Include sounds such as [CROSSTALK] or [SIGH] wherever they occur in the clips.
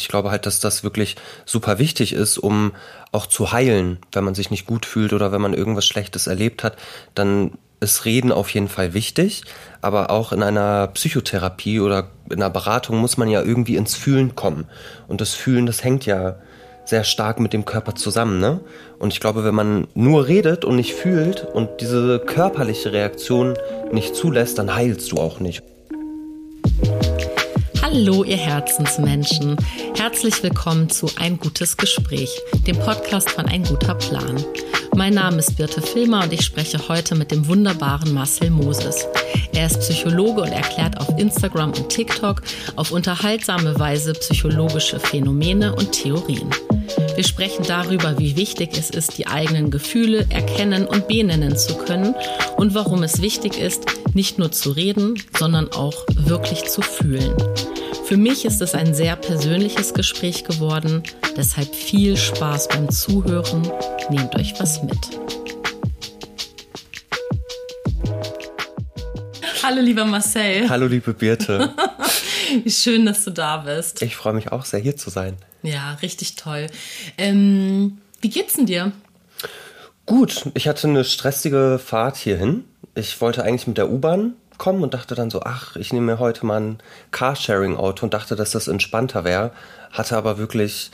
Ich glaube halt, dass das wirklich super wichtig ist, um auch zu heilen, wenn man sich nicht gut fühlt oder wenn man irgendwas Schlechtes erlebt hat, dann ist Reden auf jeden Fall wichtig, aber auch in einer Psychotherapie oder in einer Beratung muss man ja irgendwie ins Fühlen kommen. Und das Fühlen, das hängt ja sehr stark mit dem Körper zusammen, ne? Und ich glaube, wenn man nur redet und nicht fühlt und diese körperliche Reaktion nicht zulässt, dann heilst du auch nicht. Hallo, ihr Herzensmenschen. Herzlich willkommen zu Ein gutes Gespräch, dem Podcast von Ein guter Plan. Mein Name ist Birte Filmer und ich spreche heute mit dem wunderbaren Marcel Moses. Er ist Psychologe und erklärt auf Instagram und TikTok auf unterhaltsame Weise psychologische Phänomene und Theorien. Wir sprechen darüber, wie wichtig es ist, die eigenen Gefühle erkennen und benennen zu können und warum es wichtig ist, nicht nur zu reden, sondern auch wirklich zu fühlen. Für mich ist es ein sehr persönliches Gespräch geworden, deshalb viel Spaß beim Zuhören. Nehmt euch was mit. Hallo lieber Marcel. Hallo liebe Birte. Wie [LAUGHS] schön, dass du da bist. Ich freue mich auch sehr, hier zu sein. Ja, richtig toll. Ähm, wie geht's denn dir? Gut, ich hatte eine stressige Fahrt hierhin. Ich wollte eigentlich mit der U-Bahn kommen und dachte dann so, ach, ich nehme mir heute mal ein Carsharing-Auto und dachte, dass das entspannter wäre. Hatte aber wirklich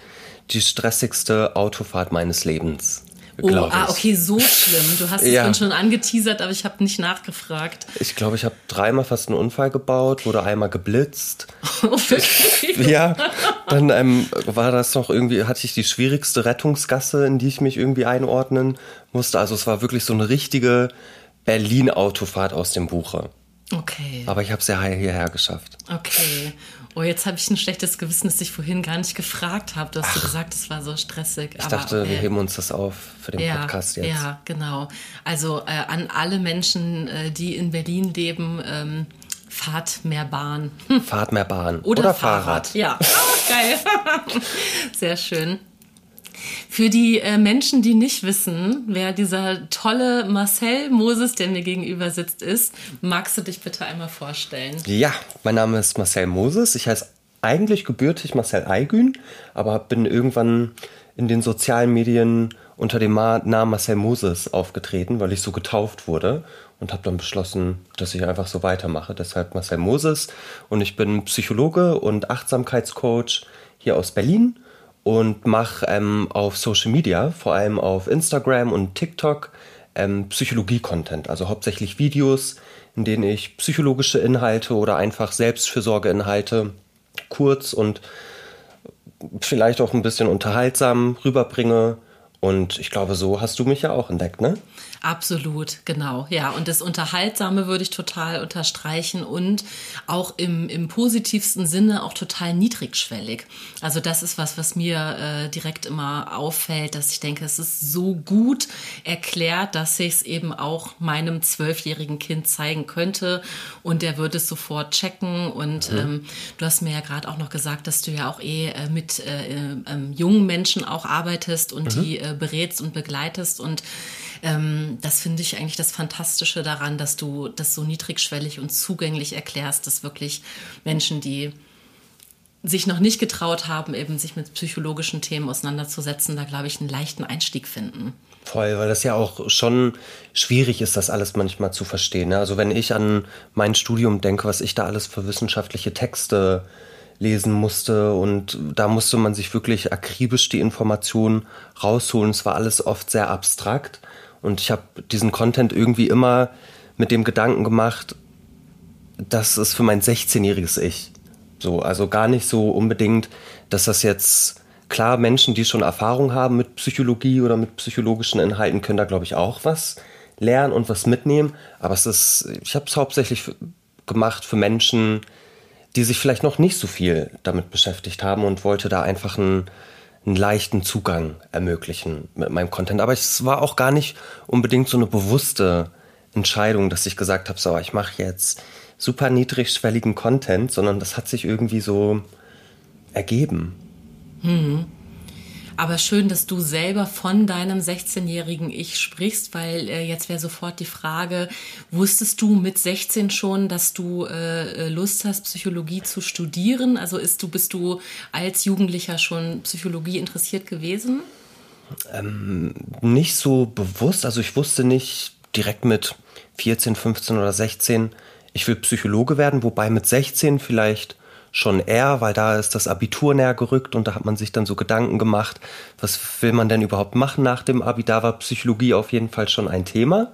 die stressigste Autofahrt meines Lebens. Oh, ah, okay, so schlimm. Du hast ja. es schon angeteasert, aber ich habe nicht nachgefragt. Ich glaube, ich habe dreimal fast einen Unfall gebaut, wurde einmal geblitzt. [LAUGHS] Oh, wirklich? ja, dann ähm, war das noch irgendwie, hatte ich die schwierigste Rettungsgasse, in die ich mich irgendwie einordnen musste. Also es war wirklich so eine richtige Berlin-Autofahrt aus dem Buche. Okay. Aber ich habe es ja hierher geschafft. Okay. Oh, jetzt habe ich ein schlechtes Gewissen, dass ich vorhin gar nicht gefragt habe. Du hast Ach, gesagt, es war so stressig. Ich dachte, okay. wir heben uns das auf für den ja, Podcast jetzt. Ja, genau. Also äh, an alle Menschen, äh, die in Berlin leben, ähm, fahrt mehr Bahn. Fahrt mehr Bahn. Oder, Oder Fahrrad. Fahrrad. Ja, oh, geil. [LAUGHS] Sehr schön. Für die äh, Menschen, die nicht wissen, wer dieser tolle Marcel Moses, der mir gegenüber sitzt, ist, magst du dich bitte einmal vorstellen? Ja, mein Name ist Marcel Moses. Ich heiße eigentlich gebürtig Marcel Aygün, aber bin irgendwann in den sozialen Medien unter dem Namen Marcel Moses aufgetreten, weil ich so getauft wurde und habe dann beschlossen, dass ich einfach so weitermache. Deshalb Marcel Moses und ich bin Psychologe und Achtsamkeitscoach hier aus Berlin und mache ähm, auf Social Media, vor allem auf Instagram und TikTok, ähm, Psychologie-Content, also hauptsächlich Videos, in denen ich psychologische Inhalte oder einfach Selbstfürsorgeinhalte kurz und vielleicht auch ein bisschen unterhaltsam rüberbringe. Und ich glaube, so hast du mich ja auch entdeckt, ne? Absolut, genau. Ja, und das Unterhaltsame würde ich total unterstreichen und auch im, im positivsten Sinne auch total niedrigschwellig. Also das ist was, was mir äh, direkt immer auffällt, dass ich denke, es ist so gut erklärt, dass ich es eben auch meinem zwölfjährigen Kind zeigen könnte und der würde es sofort checken. Und mhm. ähm, du hast mir ja gerade auch noch gesagt, dass du ja auch eh äh, mit äh, ähm, jungen Menschen auch arbeitest und mhm. die äh, berätst und begleitest und ähm, das finde ich eigentlich das Fantastische daran, dass du das so niedrigschwellig und zugänglich erklärst, dass wirklich Menschen, die sich noch nicht getraut haben, eben sich mit psychologischen Themen auseinanderzusetzen, da glaube ich einen leichten Einstieg finden. Voll, weil das ja auch schon schwierig ist, das alles manchmal zu verstehen. Ne? Also wenn ich an mein Studium denke, was ich da alles für wissenschaftliche Texte lesen musste und da musste man sich wirklich akribisch die Informationen rausholen. Es war alles oft sehr abstrakt und ich habe diesen Content irgendwie immer mit dem Gedanken gemacht, das ist für mein 16-jähriges Ich. So, also gar nicht so unbedingt, dass das jetzt klar Menschen, die schon Erfahrung haben mit Psychologie oder mit psychologischen Inhalten, können da glaube ich auch was lernen und was mitnehmen. Aber es ist, ich habe es hauptsächlich gemacht für Menschen, die sich vielleicht noch nicht so viel damit beschäftigt haben und wollte da einfach einen einen leichten Zugang ermöglichen mit meinem Content. Aber es war auch gar nicht unbedingt so eine bewusste Entscheidung, dass ich gesagt habe, so, ich mache jetzt super niedrigschwelligen Content, sondern das hat sich irgendwie so ergeben. Hm. Aber schön, dass du selber von deinem 16-jährigen Ich sprichst, weil äh, jetzt wäre sofort die Frage, wusstest du mit 16 schon, dass du äh, Lust hast, Psychologie zu studieren? Also ist du, bist du als Jugendlicher schon Psychologie interessiert gewesen? Ähm, nicht so bewusst. Also ich wusste nicht direkt mit 14, 15 oder 16, ich will Psychologe werden, wobei mit 16 vielleicht schon eher, weil da ist das Abitur näher gerückt und da hat man sich dann so Gedanken gemacht, was will man denn überhaupt machen nach dem Abi? Da war Psychologie auf jeden Fall schon ein Thema.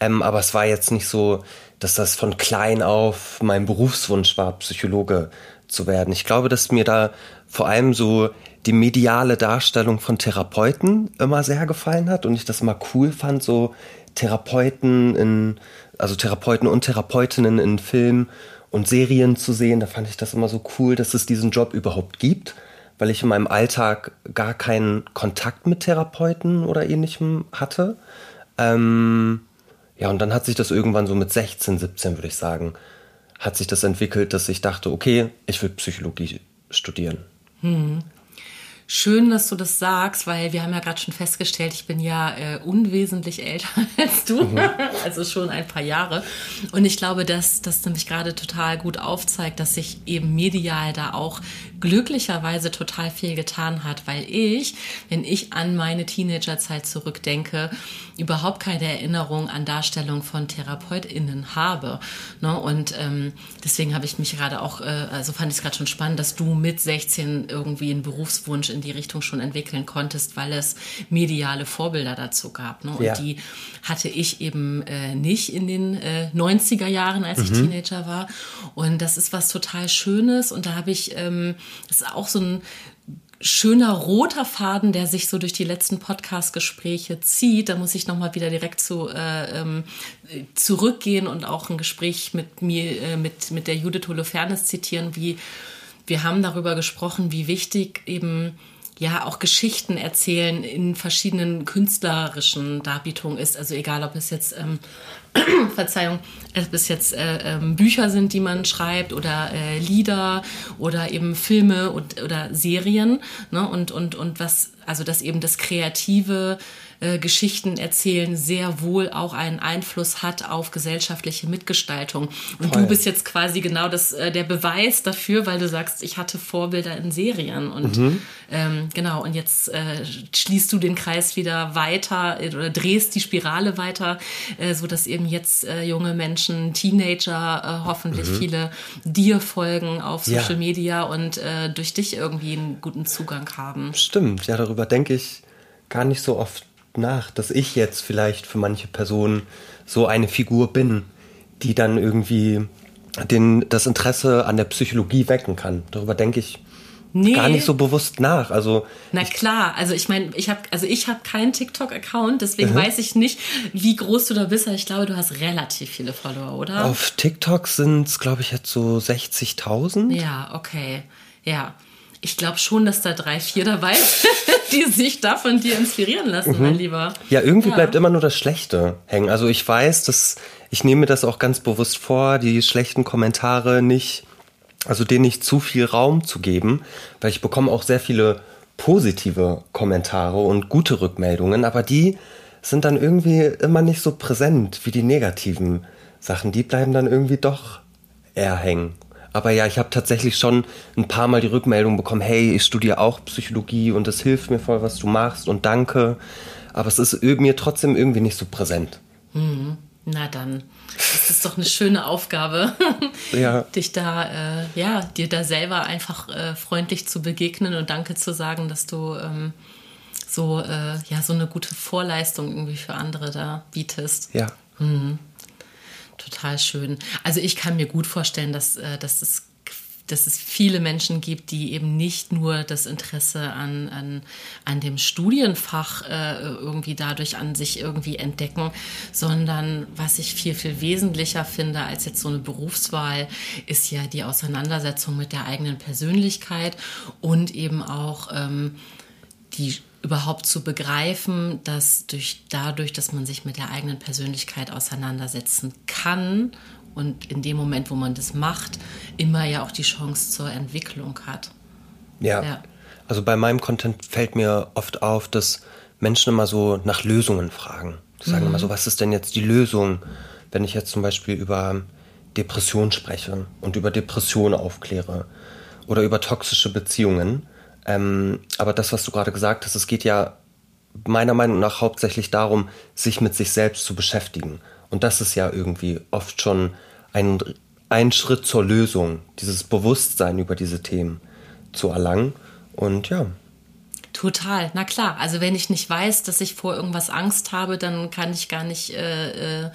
Ähm, aber es war jetzt nicht so, dass das von klein auf mein Berufswunsch war, Psychologe zu werden. Ich glaube, dass mir da vor allem so die mediale Darstellung von Therapeuten immer sehr gefallen hat und ich das immer cool fand, so Therapeuten in, also Therapeuten und Therapeutinnen in Filmen und Serien zu sehen. Da fand ich das immer so cool, dass es diesen Job überhaupt gibt, weil ich in meinem Alltag gar keinen Kontakt mit Therapeuten oder ähnlichem hatte. Ähm, ja, und dann hat sich das irgendwann so mit 16, 17, würde ich sagen, hat sich das entwickelt, dass ich dachte, okay, ich will Psychologie studieren. Hm. Schön, dass du das sagst, weil wir haben ja gerade schon festgestellt, ich bin ja äh, unwesentlich älter [LAUGHS] als du, mhm. also schon ein paar Jahre. Und ich glaube, dass das nämlich gerade total gut aufzeigt, dass sich eben medial da auch glücklicherweise total viel getan hat, weil ich, wenn ich an meine Teenagerzeit zurückdenke, überhaupt keine Erinnerung an Darstellung von TherapeutInnen habe. Ne? Und ähm, deswegen habe ich mich gerade auch, äh, also fand ich es gerade schon spannend, dass du mit 16 irgendwie einen Berufswunsch in die Richtung schon entwickeln konntest, weil es mediale Vorbilder dazu gab. Ne? Und ja. die hatte ich eben äh, nicht in den äh, 90er Jahren, als mhm. ich Teenager war. Und das ist was total Schönes. Und da habe ich, ähm, das ist auch so ein schöner roter Faden, der sich so durch die letzten Podcast-Gespräche zieht. Da muss ich nochmal wieder direkt zu, äh, ähm, zurückgehen und auch ein Gespräch mit mir, äh, mit, mit der Judith Holofernes zitieren, wie wir haben darüber gesprochen, wie wichtig eben ja auch Geschichten erzählen in verschiedenen künstlerischen Darbietungen ist. Also egal, ob es jetzt ähm, [CLEARS THROAT] Verzeihung, ob es jetzt äh, ähm, Bücher sind, die man schreibt oder äh, Lieder oder eben Filme und, oder Serien. Ne? Und, und, und was, also dass eben das Kreative äh, Geschichten erzählen sehr wohl auch einen Einfluss hat auf gesellschaftliche Mitgestaltung. Und Voll. du bist jetzt quasi genau das, äh, der Beweis dafür, weil du sagst, ich hatte Vorbilder in Serien. Und mhm. ähm, genau, und jetzt äh, schließt du den Kreis wieder weiter äh, oder drehst die Spirale weiter, äh, so dass eben jetzt äh, junge Menschen, Teenager, äh, hoffentlich mhm. viele dir folgen auf Social ja. Media und äh, durch dich irgendwie einen guten Zugang haben. Stimmt, ja, darüber denke ich gar nicht so oft nach, dass ich jetzt vielleicht für manche Personen so eine Figur bin, die dann irgendwie den, das Interesse an der Psychologie wecken kann. Darüber denke ich nee. gar nicht so bewusst nach. Also na klar, also ich meine, ich habe also ich habe keinen TikTok-Account, deswegen mhm. weiß ich nicht, wie groß du da bist. Aber ich glaube, du hast relativ viele Follower, oder? Auf TikTok sind es, glaube ich, jetzt so 60.000. Ja, okay, ja ich glaube schon, dass da drei, vier dabei sind, [LAUGHS] die sich da von dir inspirieren lassen, mhm. mein Lieber. Ja, irgendwie ja. bleibt immer nur das Schlechte hängen. Also ich weiß, dass ich nehme mir das auch ganz bewusst vor, die schlechten Kommentare nicht, also denen nicht zu viel Raum zu geben, weil ich bekomme auch sehr viele positive Kommentare und gute Rückmeldungen, aber die sind dann irgendwie immer nicht so präsent wie die negativen Sachen. Die bleiben dann irgendwie doch eher hängen. Aber ja, ich habe tatsächlich schon ein paar Mal die Rückmeldung bekommen, hey, ich studiere auch Psychologie und es hilft mir voll, was du machst und danke. Aber es ist mir trotzdem irgendwie nicht so präsent. Mhm. Na dann, das ist doch eine schöne Aufgabe, [LAUGHS] ja. dich da, äh, ja, dir da selber einfach äh, freundlich zu begegnen und Danke zu sagen, dass du ähm, so, äh, ja, so eine gute Vorleistung irgendwie für andere da bietest. Ja. Mhm. Total schön. Also ich kann mir gut vorstellen, dass, äh, dass es dass es viele Menschen gibt, die eben nicht nur das Interesse an, an, an dem Studienfach äh, irgendwie dadurch an sich irgendwie entdecken, sondern was ich viel, viel wesentlicher finde als jetzt so eine Berufswahl, ist ja die Auseinandersetzung mit der eigenen Persönlichkeit und eben auch ähm, die überhaupt zu begreifen, dass durch, dadurch, dass man sich mit der eigenen Persönlichkeit auseinandersetzen kann und in dem Moment, wo man das macht, immer ja auch die Chance zur Entwicklung hat. Ja, ja. also bei meinem Content fällt mir oft auf, dass Menschen immer so nach Lösungen fragen. Die sagen mhm. immer so, was ist denn jetzt die Lösung, wenn ich jetzt zum Beispiel über Depression spreche und über Depression aufkläre oder über toxische Beziehungen. Ähm, aber das, was du gerade gesagt hast, es geht ja meiner Meinung nach hauptsächlich darum, sich mit sich selbst zu beschäftigen. Und das ist ja irgendwie oft schon ein, ein Schritt zur Lösung, dieses Bewusstsein über diese Themen zu erlangen. Und ja. Total, na klar. Also wenn ich nicht weiß, dass ich vor irgendwas Angst habe, dann kann ich gar nicht äh, äh,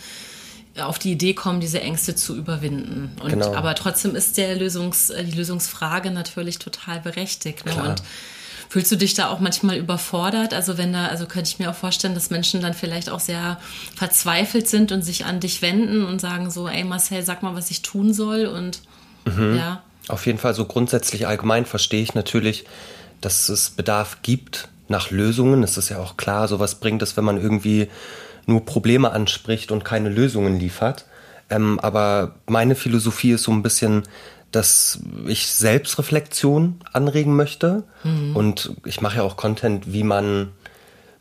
auf die Idee kommen, diese Ängste zu überwinden. Und, genau. Aber trotzdem ist der Lösungs, die Lösungsfrage natürlich total berechtigt. Ne? Und Fühlst du dich da auch manchmal überfordert? Also wenn da, also könnte ich mir auch vorstellen, dass Menschen dann vielleicht auch sehr verzweifelt sind und sich an dich wenden und sagen so, ey Marcel, sag mal, was ich tun soll und mhm. ja. Auf jeden Fall so grundsätzlich allgemein verstehe ich natürlich, dass es Bedarf gibt nach Lösungen. Es ist ja auch klar, sowas bringt es, wenn man irgendwie nur Probleme anspricht und keine Lösungen liefert. Ähm, aber meine Philosophie ist so ein bisschen, dass ich Selbstreflexion anregen möchte. Mhm. Und ich mache ja auch Content, wie man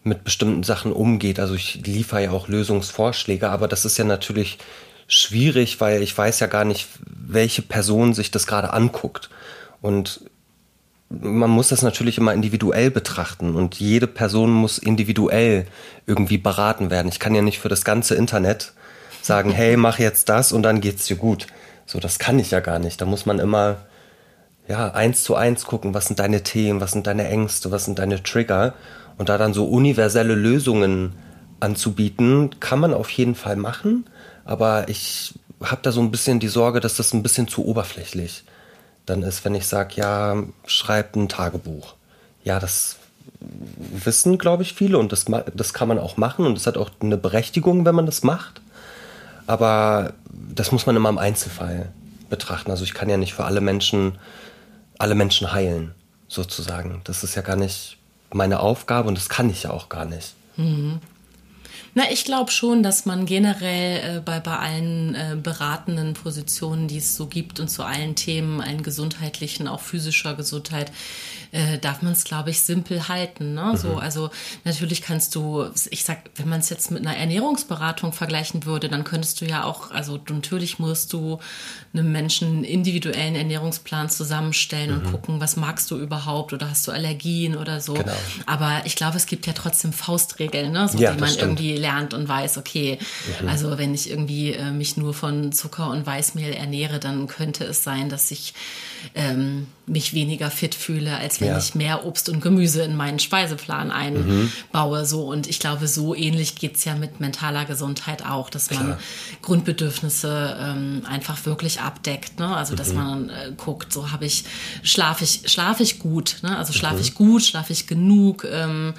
mit bestimmten Sachen umgeht. Also ich liefere ja auch Lösungsvorschläge, aber das ist ja natürlich schwierig, weil ich weiß ja gar nicht, welche Person sich das gerade anguckt. Und man muss das natürlich immer individuell betrachten und jede Person muss individuell irgendwie beraten werden. Ich kann ja nicht für das ganze Internet sagen, [LAUGHS] hey, mach jetzt das und dann geht's dir gut. So, das kann ich ja gar nicht. Da muss man immer, ja, eins zu eins gucken, was sind deine Themen, was sind deine Ängste, was sind deine Trigger und da dann so universelle Lösungen anzubieten, kann man auf jeden Fall machen, aber ich habe da so ein bisschen die Sorge, dass das ein bisschen zu oberflächlich dann ist, wenn ich sage, ja, schreib ein Tagebuch. Ja, das wissen, glaube ich, viele und das, das kann man auch machen und es hat auch eine Berechtigung, wenn man das macht. Aber das muss man immer im Einzelfall betrachten. Also ich kann ja nicht für alle Menschen, alle Menschen heilen, sozusagen. Das ist ja gar nicht meine Aufgabe und das kann ich ja auch gar nicht. Mhm. Na, ich glaube schon, dass man generell äh, bei, bei allen äh, beratenden Positionen, die es so gibt und zu allen Themen, allen gesundheitlichen, auch physischer Gesundheit, äh, darf man es, glaube ich, simpel halten. Ne? Mhm. So, also natürlich kannst du, ich sag, wenn man es jetzt mit einer Ernährungsberatung vergleichen würde, dann könntest du ja auch, also natürlich musst du einem Menschen einen individuellen Ernährungsplan zusammenstellen mhm. und gucken, was magst du überhaupt oder hast du Allergien oder so. Genau. Aber ich glaube, es gibt ja trotzdem Faustregeln, ne? so, ja, die man stimmt. irgendwie lernt und weiß, okay, mhm. also wenn ich irgendwie äh, mich nur von Zucker und Weißmehl ernähre, dann könnte es sein, dass ich ähm, mich weniger fit fühle, als wenn ja. ich mehr Obst und Gemüse in meinen Speiseplan einbaue. Mhm. So. Und ich glaube, so ähnlich geht es ja mit mentaler Gesundheit auch, dass man Klar. Grundbedürfnisse ähm, einfach wirklich abdeckt. Ne? Also dass mhm. man äh, guckt, so habe ich, schlafe ich, schlafe ich gut, ne? Also schlafe mhm. ich gut, schlafe ich genug, ähm,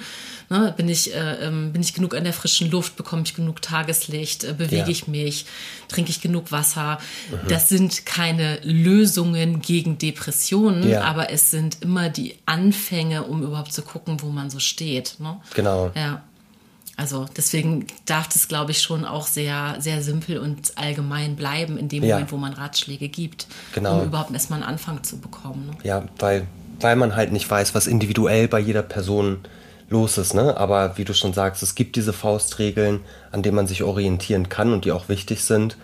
Ne? Bin, ich, äh, ähm, bin ich genug an der frischen Luft? Bekomme ich genug Tageslicht? Äh, bewege ja. ich mich? Trinke ich genug Wasser? Mhm. Das sind keine Lösungen gegen Depressionen, ja. aber es sind immer die Anfänge, um überhaupt zu gucken, wo man so steht. Ne? Genau. Ja. Also deswegen darf das, glaube ich, schon auch sehr, sehr simpel und allgemein bleiben in dem ja. Moment, wo man Ratschläge gibt, genau. um überhaupt erstmal einen Anfang zu bekommen. Ne? Ja, weil, weil man halt nicht weiß, was individuell bei jeder Person los ist. Ne? Aber wie du schon sagst, es gibt diese Faustregeln, an denen man sich orientieren kann und die auch wichtig sind.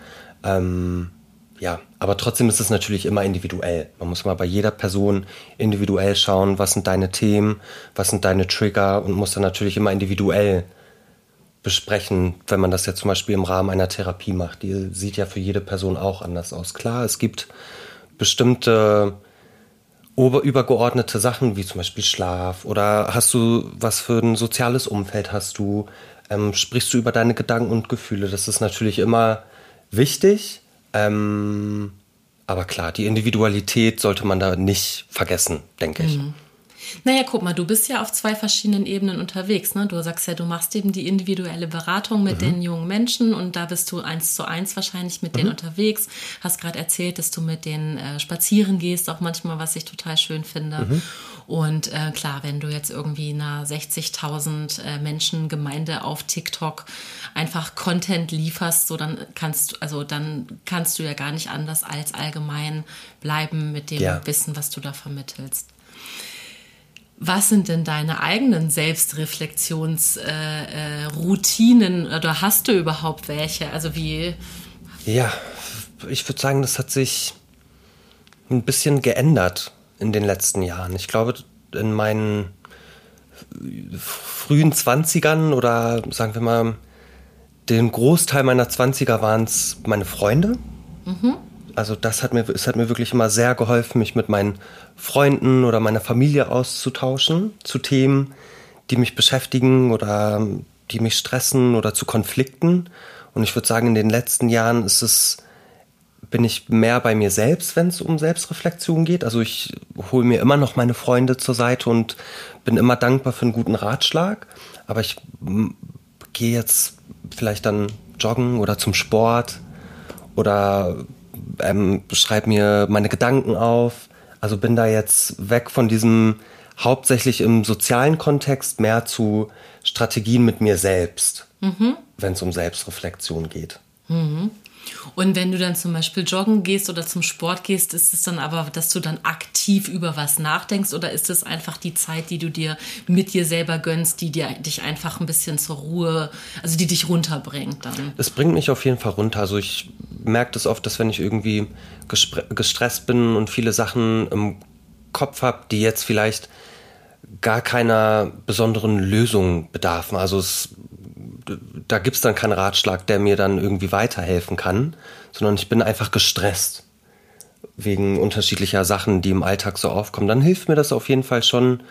Ähm, ja, aber trotzdem ist es natürlich immer individuell. Man muss mal bei jeder Person individuell schauen, was sind deine Themen, was sind deine Trigger und muss dann natürlich immer individuell besprechen, wenn man das jetzt zum Beispiel im Rahmen einer Therapie macht. Die sieht ja für jede Person auch anders aus. Klar, es gibt bestimmte übergeordnete Sachen wie zum Beispiel Schlaf oder hast du was für ein soziales Umfeld hast du, ähm, sprichst du über deine Gedanken und Gefühle. Das ist natürlich immer wichtig, ähm, aber klar, die Individualität sollte man da nicht vergessen, denke ich. Mhm. Naja, guck mal, du bist ja auf zwei verschiedenen Ebenen unterwegs. Ne? Du sagst ja, du machst eben die individuelle Beratung mit mhm. den jungen Menschen und da bist du eins zu eins wahrscheinlich mit mhm. denen unterwegs. Hast gerade erzählt, dass du mit denen äh, spazieren gehst, auch manchmal, was ich total schön finde. Mhm. Und äh, klar, wenn du jetzt irgendwie einer 60.000 äh, Menschen Gemeinde auf TikTok einfach Content lieferst, so dann kannst du, also dann kannst du ja gar nicht anders als allgemein bleiben mit dem ja. Wissen, was du da vermittelst. Was sind denn deine eigenen Selbstreflexionsroutinen äh, äh, oder hast du überhaupt welche? Also wie? Ja, ich würde sagen, das hat sich ein bisschen geändert in den letzten Jahren. Ich glaube, in meinen frühen Zwanzigern oder sagen wir mal, den Großteil meiner Zwanziger waren es meine Freunde. Mhm also das hat mir, es hat mir wirklich immer sehr geholfen, mich mit meinen Freunden oder meiner Familie auszutauschen zu Themen, die mich beschäftigen oder die mich stressen oder zu Konflikten. Und ich würde sagen, in den letzten Jahren ist es, bin ich mehr bei mir selbst, wenn es um Selbstreflexion geht. Also ich hole mir immer noch meine Freunde zur Seite und bin immer dankbar für einen guten Ratschlag. Aber ich gehe jetzt vielleicht dann joggen oder zum Sport oder ähm, schreibe mir meine Gedanken auf. Also bin da jetzt weg von diesem hauptsächlich im sozialen Kontext mehr zu Strategien mit mir selbst, mhm. wenn es um Selbstreflexion geht. Mhm. Und wenn du dann zum Beispiel joggen gehst oder zum Sport gehst, ist es dann aber, dass du dann aktiv über was nachdenkst oder ist es einfach die Zeit, die du dir mit dir selber gönnst, die dir, dich einfach ein bisschen zur Ruhe, also die dich runterbringt dann? Es bringt mich auf jeden Fall runter. Also ich merke das oft, dass wenn ich irgendwie gestresst bin und viele Sachen im Kopf habe, die jetzt vielleicht gar keiner besonderen Lösung bedarfen. Also es da gibt es dann keinen Ratschlag, der mir dann irgendwie weiterhelfen kann, sondern ich bin einfach gestresst wegen unterschiedlicher Sachen, die im Alltag so aufkommen. Dann hilft mir das auf jeden Fall schon,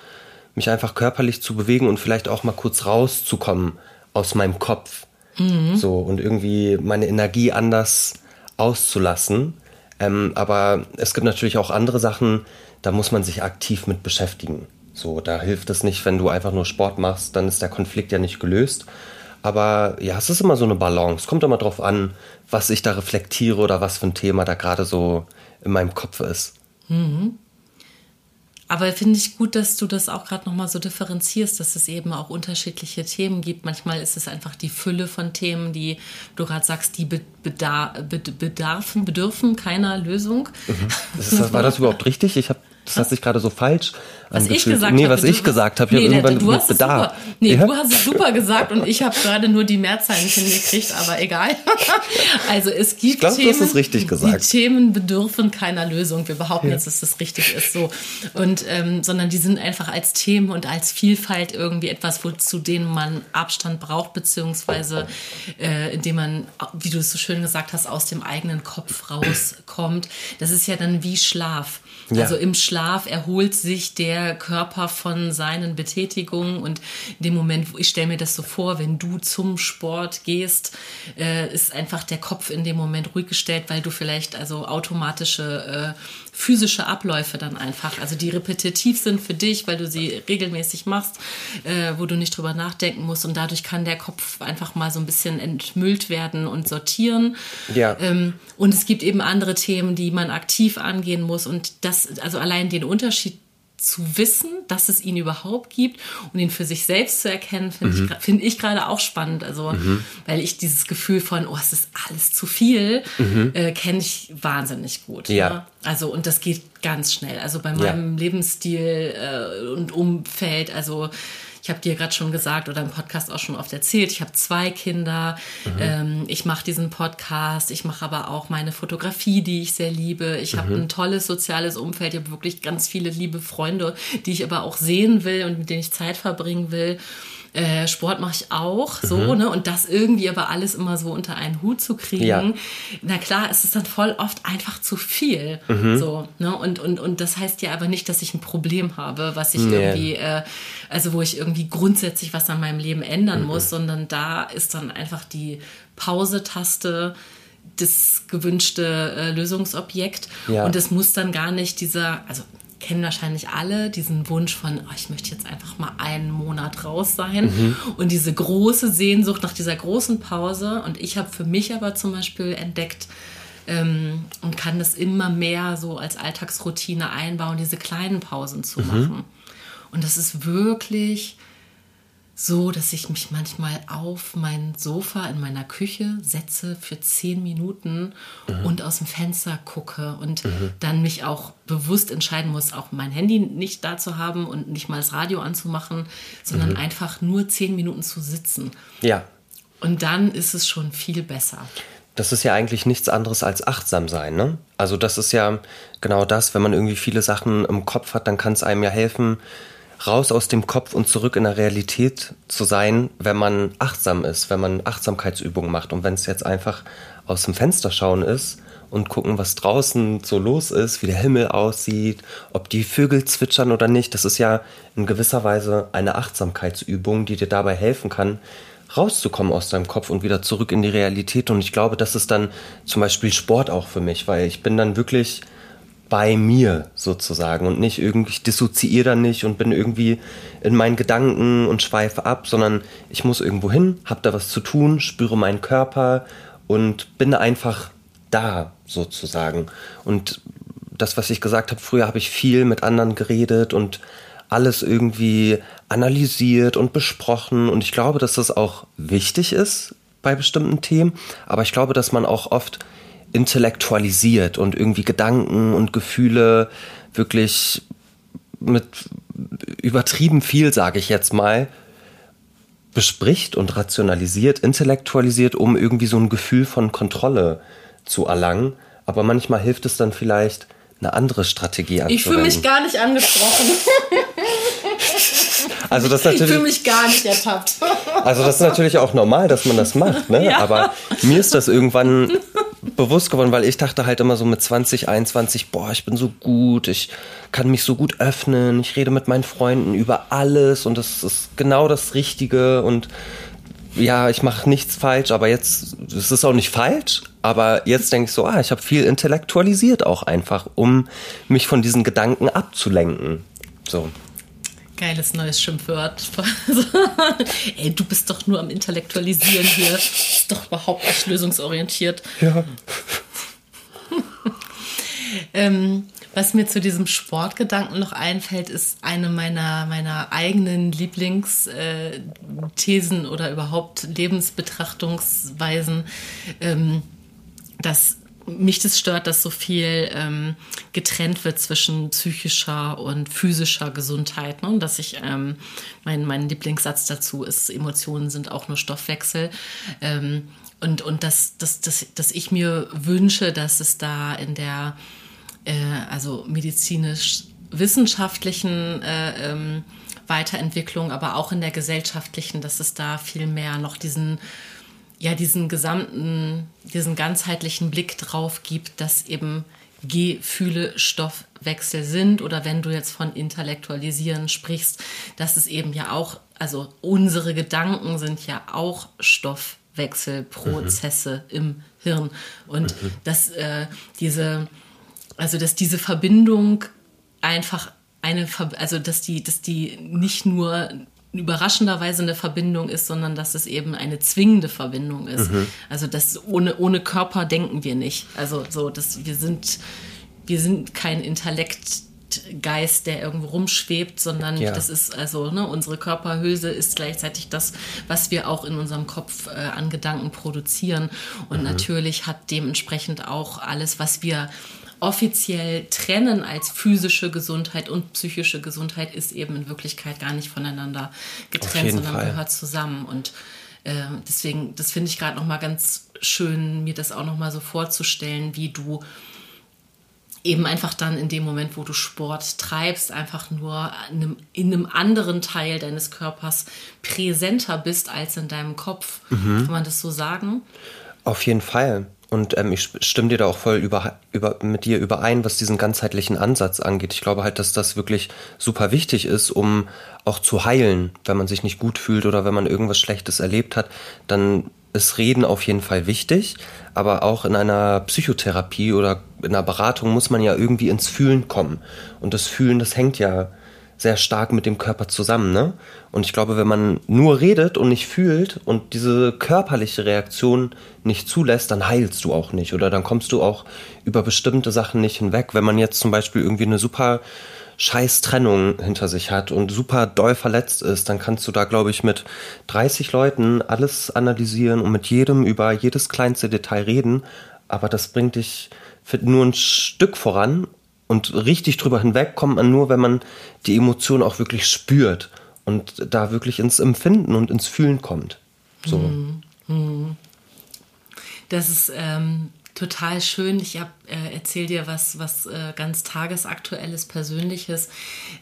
mich einfach körperlich zu bewegen und vielleicht auch mal kurz rauszukommen aus meinem Kopf. Mhm. So und irgendwie meine Energie anders auszulassen. Ähm, aber es gibt natürlich auch andere Sachen, da muss man sich aktiv mit beschäftigen. So, da hilft es nicht, wenn du einfach nur Sport machst, dann ist der Konflikt ja nicht gelöst. Aber ja, es ist immer so eine Balance. Kommt immer drauf an, was ich da reflektiere oder was für ein Thema da gerade so in meinem Kopf ist. Mhm. Aber finde ich gut, dass du das auch gerade nochmal so differenzierst, dass es eben auch unterschiedliche Themen gibt. Manchmal ist es einfach die Fülle von Themen, die du gerade sagst, die bedarfen, bedürfen keiner Lösung. Mhm. [LAUGHS] Das, war das überhaupt richtig? Ich habe das hat sich gerade so falsch was ich gesagt nee, was ich gesagt habe. Nee, irgendwann du hast es super. Nee, ja? du hast es super gesagt und ich habe gerade nur die Mehrzahl nicht hingekriegt, aber egal. [LAUGHS] also es gibt ich glaub, Themen, du hast es richtig gesagt. die Themen bedürfen keiner Lösung. Wir behaupten ja. jetzt, dass das richtig ist so. Und ähm, sondern die sind einfach als Themen und als Vielfalt irgendwie etwas, wozu denen man Abstand braucht, beziehungsweise äh, indem man, wie du es so schön gesagt hast, aus dem eigenen Kopf rauskommt. Das ist ja dann wie Schlaf. Ja. Also im Schlaf erholt sich der Körper von seinen Betätigungen und in dem Moment, ich stelle mir das so vor, wenn du zum Sport gehst, äh, ist einfach der Kopf in dem Moment ruhig gestellt, weil du vielleicht also automatische äh, physische Abläufe dann einfach, also die repetitiv sind für dich, weil du sie regelmäßig machst, äh, wo du nicht drüber nachdenken musst und dadurch kann der Kopf einfach mal so ein bisschen entmüllt werden und sortieren. Ja. Ähm, und es gibt eben andere Themen, die man aktiv angehen muss und das, also allein den Unterschied zu wissen, dass es ihn überhaupt gibt und ihn für sich selbst zu erkennen, finde mhm. ich, find ich gerade auch spannend. Also, mhm. weil ich dieses Gefühl von, oh, es ist alles zu viel, mhm. äh, kenne ich wahnsinnig gut. Ja. Ne? Also, und das geht ganz schnell. Also bei meinem ja. Lebensstil äh, und Umfeld, also ich habe dir gerade schon gesagt oder im Podcast auch schon oft erzählt, ich habe zwei Kinder, mhm. ähm, ich mache diesen Podcast, ich mache aber auch meine Fotografie, die ich sehr liebe. Ich mhm. habe ein tolles soziales Umfeld, ich habe wirklich ganz viele liebe Freunde, die ich aber auch sehen will und mit denen ich Zeit verbringen will. Äh, Sport mache ich auch, so, mhm. ne? Und das irgendwie aber alles immer so unter einen Hut zu kriegen, ja. na klar, ist es dann voll oft einfach zu viel. Mhm. So, ne? Und, und, und das heißt ja aber nicht, dass ich ein Problem habe, was ich nee. irgendwie, äh, also wo ich irgendwie grundsätzlich was an meinem Leben ändern mhm. muss, sondern da ist dann einfach die Pause-Taste das gewünschte äh, Lösungsobjekt. Ja. Und es muss dann gar nicht dieser, also kennen wahrscheinlich alle diesen Wunsch von, oh, ich möchte jetzt einfach mal einen Monat raus sein mhm. und diese große Sehnsucht nach dieser großen Pause. Und ich habe für mich aber zum Beispiel entdeckt ähm, und kann das immer mehr so als Alltagsroutine einbauen, diese kleinen Pausen zu mhm. machen. Und das ist wirklich so, dass ich mich manchmal auf mein Sofa in meiner Küche setze für zehn Minuten mhm. und aus dem Fenster gucke und mhm. dann mich auch bewusst entscheiden muss, auch mein Handy nicht da zu haben und nicht mal das Radio anzumachen, sondern mhm. einfach nur zehn Minuten zu sitzen. Ja. Und dann ist es schon viel besser. Das ist ja eigentlich nichts anderes als achtsam sein, ne? Also das ist ja genau das, wenn man irgendwie viele Sachen im Kopf hat, dann kann es einem ja helfen, raus aus dem Kopf und zurück in der Realität zu sein, wenn man achtsam ist, wenn man Achtsamkeitsübungen macht. Und wenn es jetzt einfach aus dem Fenster schauen ist und gucken, was draußen so los ist, wie der Himmel aussieht, ob die Vögel zwitschern oder nicht, das ist ja in gewisser Weise eine Achtsamkeitsübung, die dir dabei helfen kann, rauszukommen aus deinem Kopf und wieder zurück in die Realität. Und ich glaube, das ist dann zum Beispiel Sport auch für mich, weil ich bin dann wirklich bei mir sozusagen und nicht irgendwie, ich dissoziiere dann nicht und bin irgendwie in meinen Gedanken und schweife ab, sondern ich muss irgendwo hin, habe da was zu tun, spüre meinen Körper und bin einfach da sozusagen. Und das, was ich gesagt habe, früher habe ich viel mit anderen geredet und alles irgendwie analysiert und besprochen und ich glaube, dass das auch wichtig ist bei bestimmten Themen, aber ich glaube, dass man auch oft intellektualisiert und irgendwie Gedanken und Gefühle wirklich mit übertrieben viel, sage ich jetzt mal, bespricht und rationalisiert, intellektualisiert, um irgendwie so ein Gefühl von Kontrolle zu erlangen. Aber manchmal hilft es dann vielleicht, eine andere Strategie anzuwenden. Ich fühle mich gar nicht angesprochen. [LAUGHS] Also das natürlich, ich fühle mich gar nicht ertappt. Also das ist natürlich auch normal, dass man das macht, ne? [LAUGHS] Ja. Aber mir ist das irgendwann bewusst geworden, weil ich dachte halt immer so mit 20, 21, boah, ich bin so gut, ich kann mich so gut öffnen, ich rede mit meinen Freunden über alles und das ist genau das Richtige und ja, ich mache nichts falsch, aber jetzt, es ist auch nicht falsch, aber jetzt denke ich so, ah, ich habe viel intellektualisiert auch einfach, um mich von diesen Gedanken abzulenken. So. Geiles neues Schimpfwort. [LAUGHS] Ey, du bist doch nur am Intellektualisieren hier. Ist doch überhaupt nicht lösungsorientiert. Ja. [LAUGHS] ähm, was mir zu diesem Sportgedanken noch einfällt, ist eine meiner, meiner eigenen Lieblingsthesen äh, oder überhaupt Lebensbetrachtungsweisen, ähm, dass mich das stört, dass so viel ähm, getrennt wird zwischen psychischer und physischer Gesundheit. Ne? Dass ich, ähm, mein, mein Lieblingssatz dazu ist, Emotionen sind auch nur Stoffwechsel. Ähm, und und dass, dass, dass, dass ich mir wünsche, dass es da in der äh, also medizinisch-wissenschaftlichen äh, ähm, Weiterentwicklung, aber auch in der gesellschaftlichen, dass es da viel mehr noch diesen ja diesen gesamten, diesen ganzheitlichen Blick drauf gibt, dass eben Gefühle Stoffwechsel sind oder wenn du jetzt von Intellektualisieren sprichst, dass es eben ja auch, also unsere Gedanken sind ja auch Stoffwechselprozesse mhm. im Hirn und mhm. dass äh, diese, also dass diese Verbindung einfach eine, also dass die, dass die nicht nur überraschenderweise eine Verbindung ist, sondern dass es eben eine zwingende Verbindung ist. Mhm. Also das ohne, ohne Körper denken wir nicht. Also so, dass wir sind, wir sind kein Intellektgeist, der irgendwo rumschwebt, sondern ja. das ist also ne, unsere Körperhülse ist gleichzeitig das, was wir auch in unserem Kopf äh, an Gedanken produzieren und mhm. natürlich hat dementsprechend auch alles, was wir offiziell trennen als physische Gesundheit und psychische Gesundheit ist eben in Wirklichkeit gar nicht voneinander getrennt, sondern Fall. gehört zusammen. Und äh, deswegen, das finde ich gerade noch mal ganz schön, mir das auch noch mal so vorzustellen, wie du eben einfach dann in dem Moment, wo du Sport treibst, einfach nur in einem, in einem anderen Teil deines Körpers präsenter bist als in deinem Kopf. Mhm. Kann man das so sagen? Auf jeden Fall. Und ähm, ich stimme dir da auch voll über, über, mit dir überein, was diesen ganzheitlichen Ansatz angeht. Ich glaube halt, dass das wirklich super wichtig ist, um auch zu heilen, wenn man sich nicht gut fühlt oder wenn man irgendwas Schlechtes erlebt hat, dann ist Reden auf jeden Fall wichtig. Aber auch in einer Psychotherapie oder in einer Beratung muss man ja irgendwie ins Fühlen kommen. Und das Fühlen, das hängt ja sehr stark mit dem Körper zusammen. Ne? Und ich glaube, wenn man nur redet und nicht fühlt und diese körperliche Reaktion nicht zulässt, dann heilst du auch nicht oder dann kommst du auch über bestimmte Sachen nicht hinweg. Wenn man jetzt zum Beispiel irgendwie eine super scheiß Trennung hinter sich hat und super doll verletzt ist, dann kannst du da, glaube ich, mit 30 Leuten alles analysieren und mit jedem über jedes kleinste Detail reden. Aber das bringt dich nur ein Stück voran und richtig drüber hinweg kommt man nur, wenn man die Emotion auch wirklich spürt und da wirklich ins Empfinden und ins Fühlen kommt. So. Hm, hm. Das ist ähm, total schön. Ich äh, erzähle dir was, was äh, ganz tagesaktuelles, persönliches.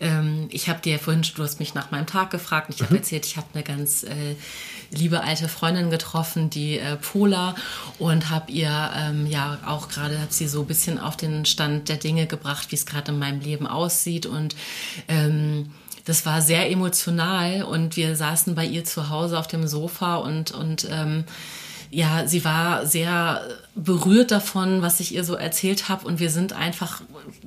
Ähm, ich habe dir vorhin, du hast mich nach meinem Tag gefragt. Und ich habe mhm. erzählt, ich habe eine ganz äh, liebe alte Freundin getroffen, die äh, Pola, und habe ihr ähm, ja auch gerade, habe sie so ein bisschen auf den Stand der Dinge gebracht, wie es gerade in meinem Leben aussieht. Und ähm, das war sehr emotional und wir saßen bei ihr zu Hause auf dem Sofa und, und ähm, ja, sie war sehr berührt davon, was ich ihr so erzählt habe. Und wir sind einfach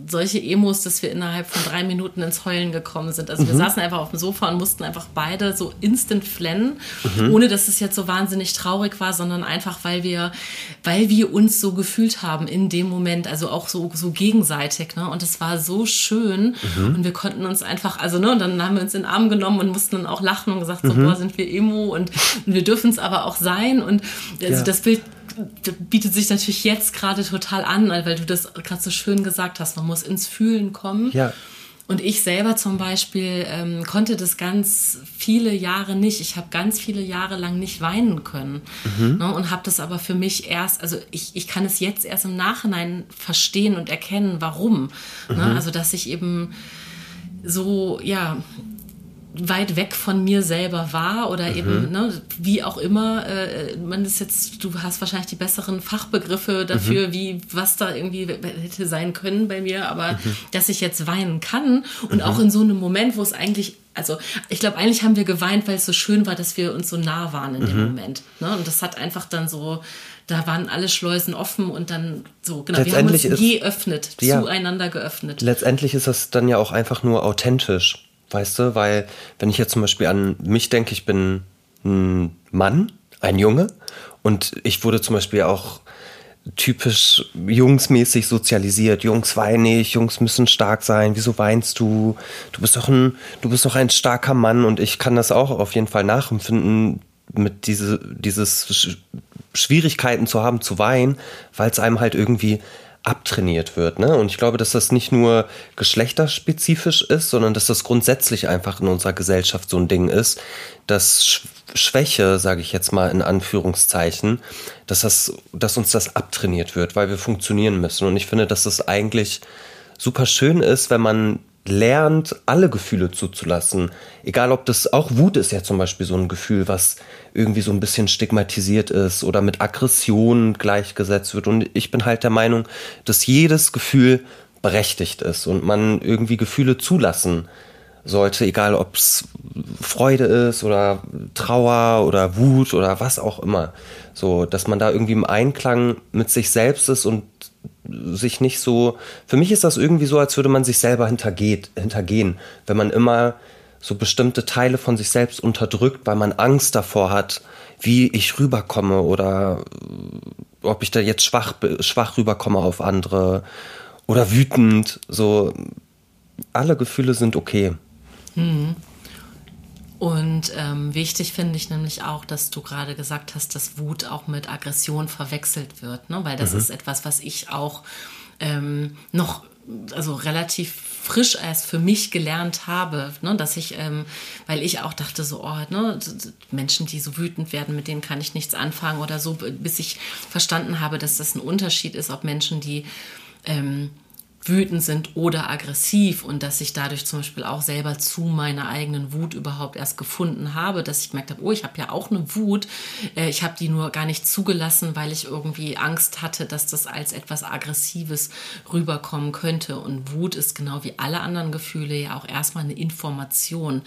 solche Emos, dass wir innerhalb von drei Minuten ins Heulen gekommen sind. Also mhm. wir saßen einfach auf dem Sofa und mussten einfach beide so instant flennen, mhm. ohne dass es jetzt so wahnsinnig traurig war, sondern einfach, weil wir, weil wir uns so gefühlt haben in dem Moment, also auch so, so gegenseitig. Ne? Und es war so schön. Mhm. Und wir konnten uns einfach, also, ne, und dann haben wir uns in den Arm genommen und mussten dann auch lachen und gesagt, so, mhm. boah, sind wir Emo und, und wir dürfen es aber auch sein. Und also ja. das Bild bietet sich natürlich jetzt gerade total an, weil du das gerade so schön gesagt hast. Man muss ins Fühlen kommen. Ja. Und ich selber zum Beispiel ähm, konnte das ganz viele Jahre nicht. Ich habe ganz viele Jahre lang nicht weinen können mhm. ne, und habe das aber für mich erst, also ich, ich kann es jetzt erst im Nachhinein verstehen und erkennen, warum. Ne? Mhm. Ne, also dass ich eben so, ja, weit weg von mir selber war oder mhm. eben, ne, wie auch immer, äh, man ist jetzt, du hast wahrscheinlich die besseren Fachbegriffe dafür, mhm. wie, was da irgendwie hätte sein können bei mir, aber mhm. dass ich jetzt weinen kann und auch in so einem Moment, wo es eigentlich also ich glaube, eigentlich haben wir geweint, weil es so schön war, dass wir uns so nah waren in dem mhm. Moment. Ne? Und das hat einfach dann so, da waren alle Schleusen offen und dann so, genau, wir haben uns geöffnet, ja, zueinander geöffnet. Letztendlich ist das dann ja auch einfach nur authentisch. Weißt du, weil wenn ich jetzt zum Beispiel an mich denke, ich bin ein Mann, ein Junge und ich wurde zum Beispiel auch typisch jungsmäßig sozialisiert. Jungs weinen nicht, Jungs müssen stark sein. Wieso weinst du? Du bist doch ein, du bist doch ein starker Mann und ich kann das auch auf jeden Fall nachempfinden, mit diese, dieses Schwierigkeiten zu haben zu weinen, weil es einem halt irgendwie abtrainiert wird. Ne? Und ich glaube, dass das nicht nur geschlechterspezifisch ist, sondern dass das grundsätzlich einfach in unserer Gesellschaft so ein Ding ist, dass Schwäche, sage ich jetzt mal in Anführungszeichen, dass, das, dass uns das abtrainiert wird, weil wir funktionieren müssen. Und ich finde, dass das eigentlich super schön ist, wenn man lernt, alle Gefühle zuzulassen. Egal, ob das auch Wut ist ja zum Beispiel so ein Gefühl, was irgendwie so ein bisschen stigmatisiert ist oder mit Aggression gleichgesetzt wird. Und ich bin halt der Meinung, dass jedes Gefühl berechtigt ist und man irgendwie Gefühle zulassen sollte, egal ob es Freude ist oder Trauer oder Wut oder was auch immer. So, dass man da irgendwie im Einklang mit sich selbst ist und sich nicht so. Für mich ist das irgendwie so, als würde man sich selber hintergeht, hintergehen, wenn man immer so bestimmte Teile von sich selbst unterdrückt, weil man Angst davor hat, wie ich rüberkomme oder äh, ob ich da jetzt schwach, schwach rüberkomme auf andere oder wütend. So, alle Gefühle sind okay. Hm. Und ähm, wichtig finde ich nämlich auch, dass du gerade gesagt hast, dass Wut auch mit Aggression verwechselt wird, ne? weil das mhm. ist etwas, was ich auch ähm, noch also relativ frisch erst für mich gelernt habe, ne, dass ich, ähm, weil ich auch dachte so, oh, ne, Menschen, die so wütend werden, mit denen kann ich nichts anfangen oder so, bis ich verstanden habe, dass das ein Unterschied ist, ob Menschen, die ähm, wütend sind oder aggressiv und dass ich dadurch zum Beispiel auch selber zu meiner eigenen Wut überhaupt erst gefunden habe, dass ich gemerkt habe, oh, ich habe ja auch eine Wut, äh, ich habe die nur gar nicht zugelassen, weil ich irgendwie Angst hatte, dass das als etwas Aggressives rüberkommen könnte. Und Wut ist genau wie alle anderen Gefühle ja auch erstmal eine Information,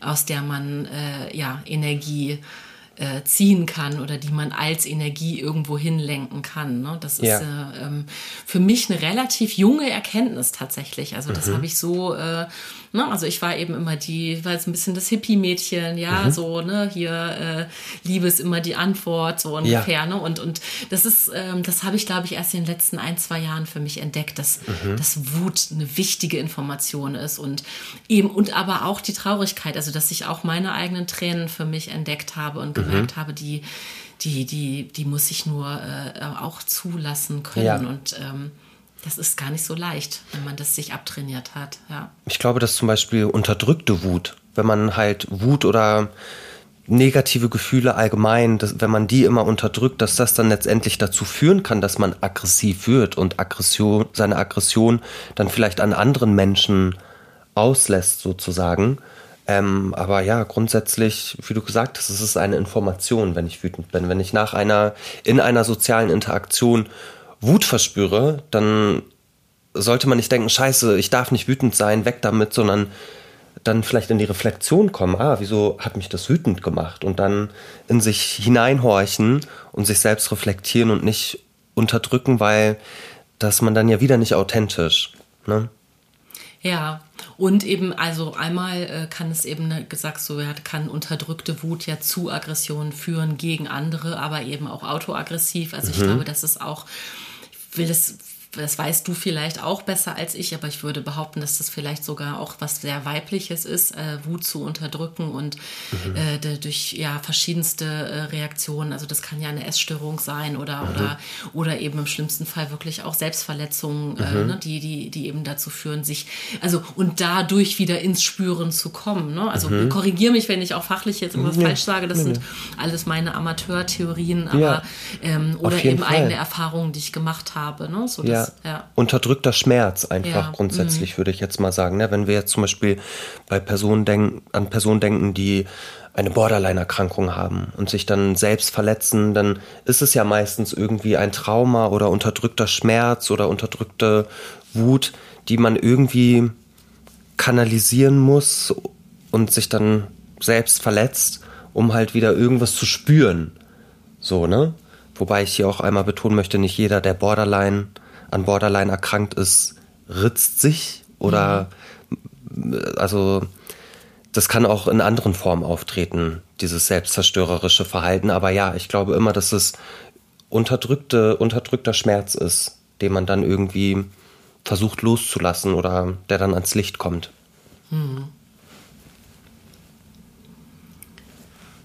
aus der man äh, ja Energie äh, ziehen kann oder die man als Energie irgendwo hinlenken kann. Ne? Das ist ja. äh, ähm, für mich eine relativ junge Erkenntnis tatsächlich. Also das mhm. habe ich so, äh, ne? also ich war eben immer die, war jetzt ein bisschen das Hippie-Mädchen, ja, mhm. so, ne, hier äh, Liebe ist immer die Antwort, so ungefähr. Ja. Ne? Und, und das ist, ähm, das habe ich, glaube ich, erst in den letzten ein, zwei Jahren für mich entdeckt, dass, mhm. dass Wut eine wichtige Information ist und eben, und aber auch die Traurigkeit, also dass ich auch meine eigenen Tränen für mich entdeckt habe und gemerkt mhm. habe, die, die, die, die muss ich nur äh, auch zulassen können. Ja. Und ähm, das ist gar nicht so leicht, wenn man das sich abtrainiert hat. Ja. Ich glaube, dass zum Beispiel unterdrückte Wut, wenn man halt Wut oder negative Gefühle allgemein, dass, wenn man die immer unterdrückt, dass das dann letztendlich dazu führen kann, dass man aggressiv wird und Aggression, seine Aggression dann vielleicht an anderen Menschen auslässt, sozusagen. Ähm, aber ja, grundsätzlich, wie du gesagt hast, es ist eine Information, wenn ich wütend bin. Wenn ich nach einer, in einer sozialen Interaktion Wut verspüre, dann sollte man nicht denken, scheiße, ich darf nicht wütend sein, weg damit, sondern dann vielleicht in die Reflexion kommen, ah, wieso hat mich das wütend gemacht? Und dann in sich hineinhorchen und sich selbst reflektieren und nicht unterdrücken, weil das man dann ja wieder nicht authentisch. Ne? Ja, und eben, also einmal äh, kann es eben, ne, gesagt so, ja, kann unterdrückte Wut ja zu Aggressionen führen gegen andere, aber eben auch autoaggressiv. Also mhm. ich glaube, das ist auch, ich will das das weißt du vielleicht auch besser als ich, aber ich würde behaupten, dass das vielleicht sogar auch was sehr Weibliches ist, äh, Wut zu unterdrücken und mhm. äh, durch ja verschiedenste äh, Reaktionen. Also das kann ja eine Essstörung sein oder, mhm. oder, oder eben im schlimmsten Fall wirklich auch Selbstverletzungen, äh, mhm. ne, die, die, die eben dazu führen, sich, also und dadurch wieder ins Spüren zu kommen. Ne? Also mhm. korrigiere mich, wenn ich auch fachlich jetzt irgendwas falsch sage. Das sind alles meine Amateurtheorien, aber ja, ähm, oder eben Fall. eigene Erfahrungen, die ich gemacht habe. Ne? So, ja ja. unterdrückter Schmerz einfach ja. grundsätzlich, mhm. würde ich jetzt mal sagen. Ne? Wenn wir jetzt zum Beispiel bei Personen denken, an Personen denken, die eine Borderline-Erkrankung haben und sich dann selbst verletzen, dann ist es ja meistens irgendwie ein Trauma oder unterdrückter Schmerz oder unterdrückte Wut, die man irgendwie kanalisieren muss und sich dann selbst verletzt, um halt wieder irgendwas zu spüren. So, ne? Wobei ich hier auch einmal betonen möchte, nicht jeder, der Borderline an Borderline erkrankt ist, ritzt sich oder mhm. also das kann auch in anderen Formen auftreten, dieses selbstzerstörerische Verhalten. Aber ja, ich glaube immer, dass es unterdrückte, unterdrückter Schmerz ist, den man dann irgendwie versucht loszulassen oder der dann ans Licht kommt. Hm.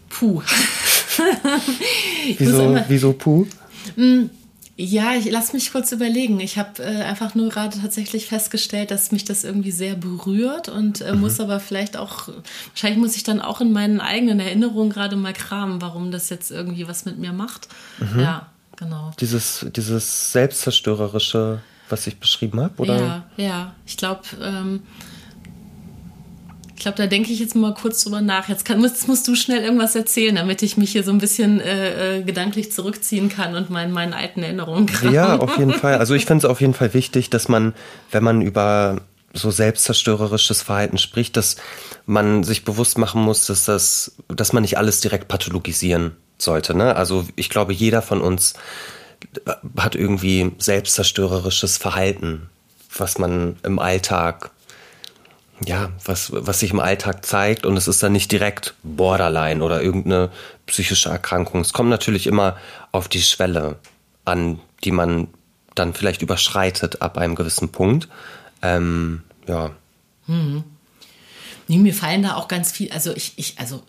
Puh. [LAUGHS] wieso, wieso Puh? Hm. Ja, ich lass mich kurz überlegen. Ich habe äh, einfach nur gerade tatsächlich festgestellt, dass mich das irgendwie sehr berührt und äh, mhm. muss aber vielleicht auch, wahrscheinlich muss ich dann auch in meinen eigenen Erinnerungen gerade mal kramen, warum das jetzt irgendwie was mit mir macht. Mhm. Ja, genau. Dieses, dieses Selbstzerstörerische, was ich beschrieben habe, oder? Ja, ja. Ich glaube, ähm, glaube, da denke ich jetzt mal kurz drüber nach. Jetzt, kann, jetzt musst du schnell irgendwas erzählen, damit ich mich hier so ein bisschen äh, äh gedanklich zurückziehen kann und meinen, meinen alten Erinnerungen kram. Ja, auf jeden Fall. Also ich finde es auf jeden Fall wichtig, dass man, wenn man über so selbstzerstörerisches Verhalten spricht, dass man sich bewusst machen muss, dass das, dass man nicht alles direkt pathologisieren sollte. Ne? Also ich glaube, jeder von uns hat irgendwie selbstzerstörerisches Verhalten, was man im Alltag ja, was, was sich im Alltag zeigt und es ist dann nicht direkt Borderline oder irgendeine psychische Erkrankung. Es kommt natürlich immer auf die Schwelle an, die man dann vielleicht überschreitet ab einem gewissen Punkt. Ähm, ja. Hm. Mir fallen da auch ganz viel, also ich, ich, also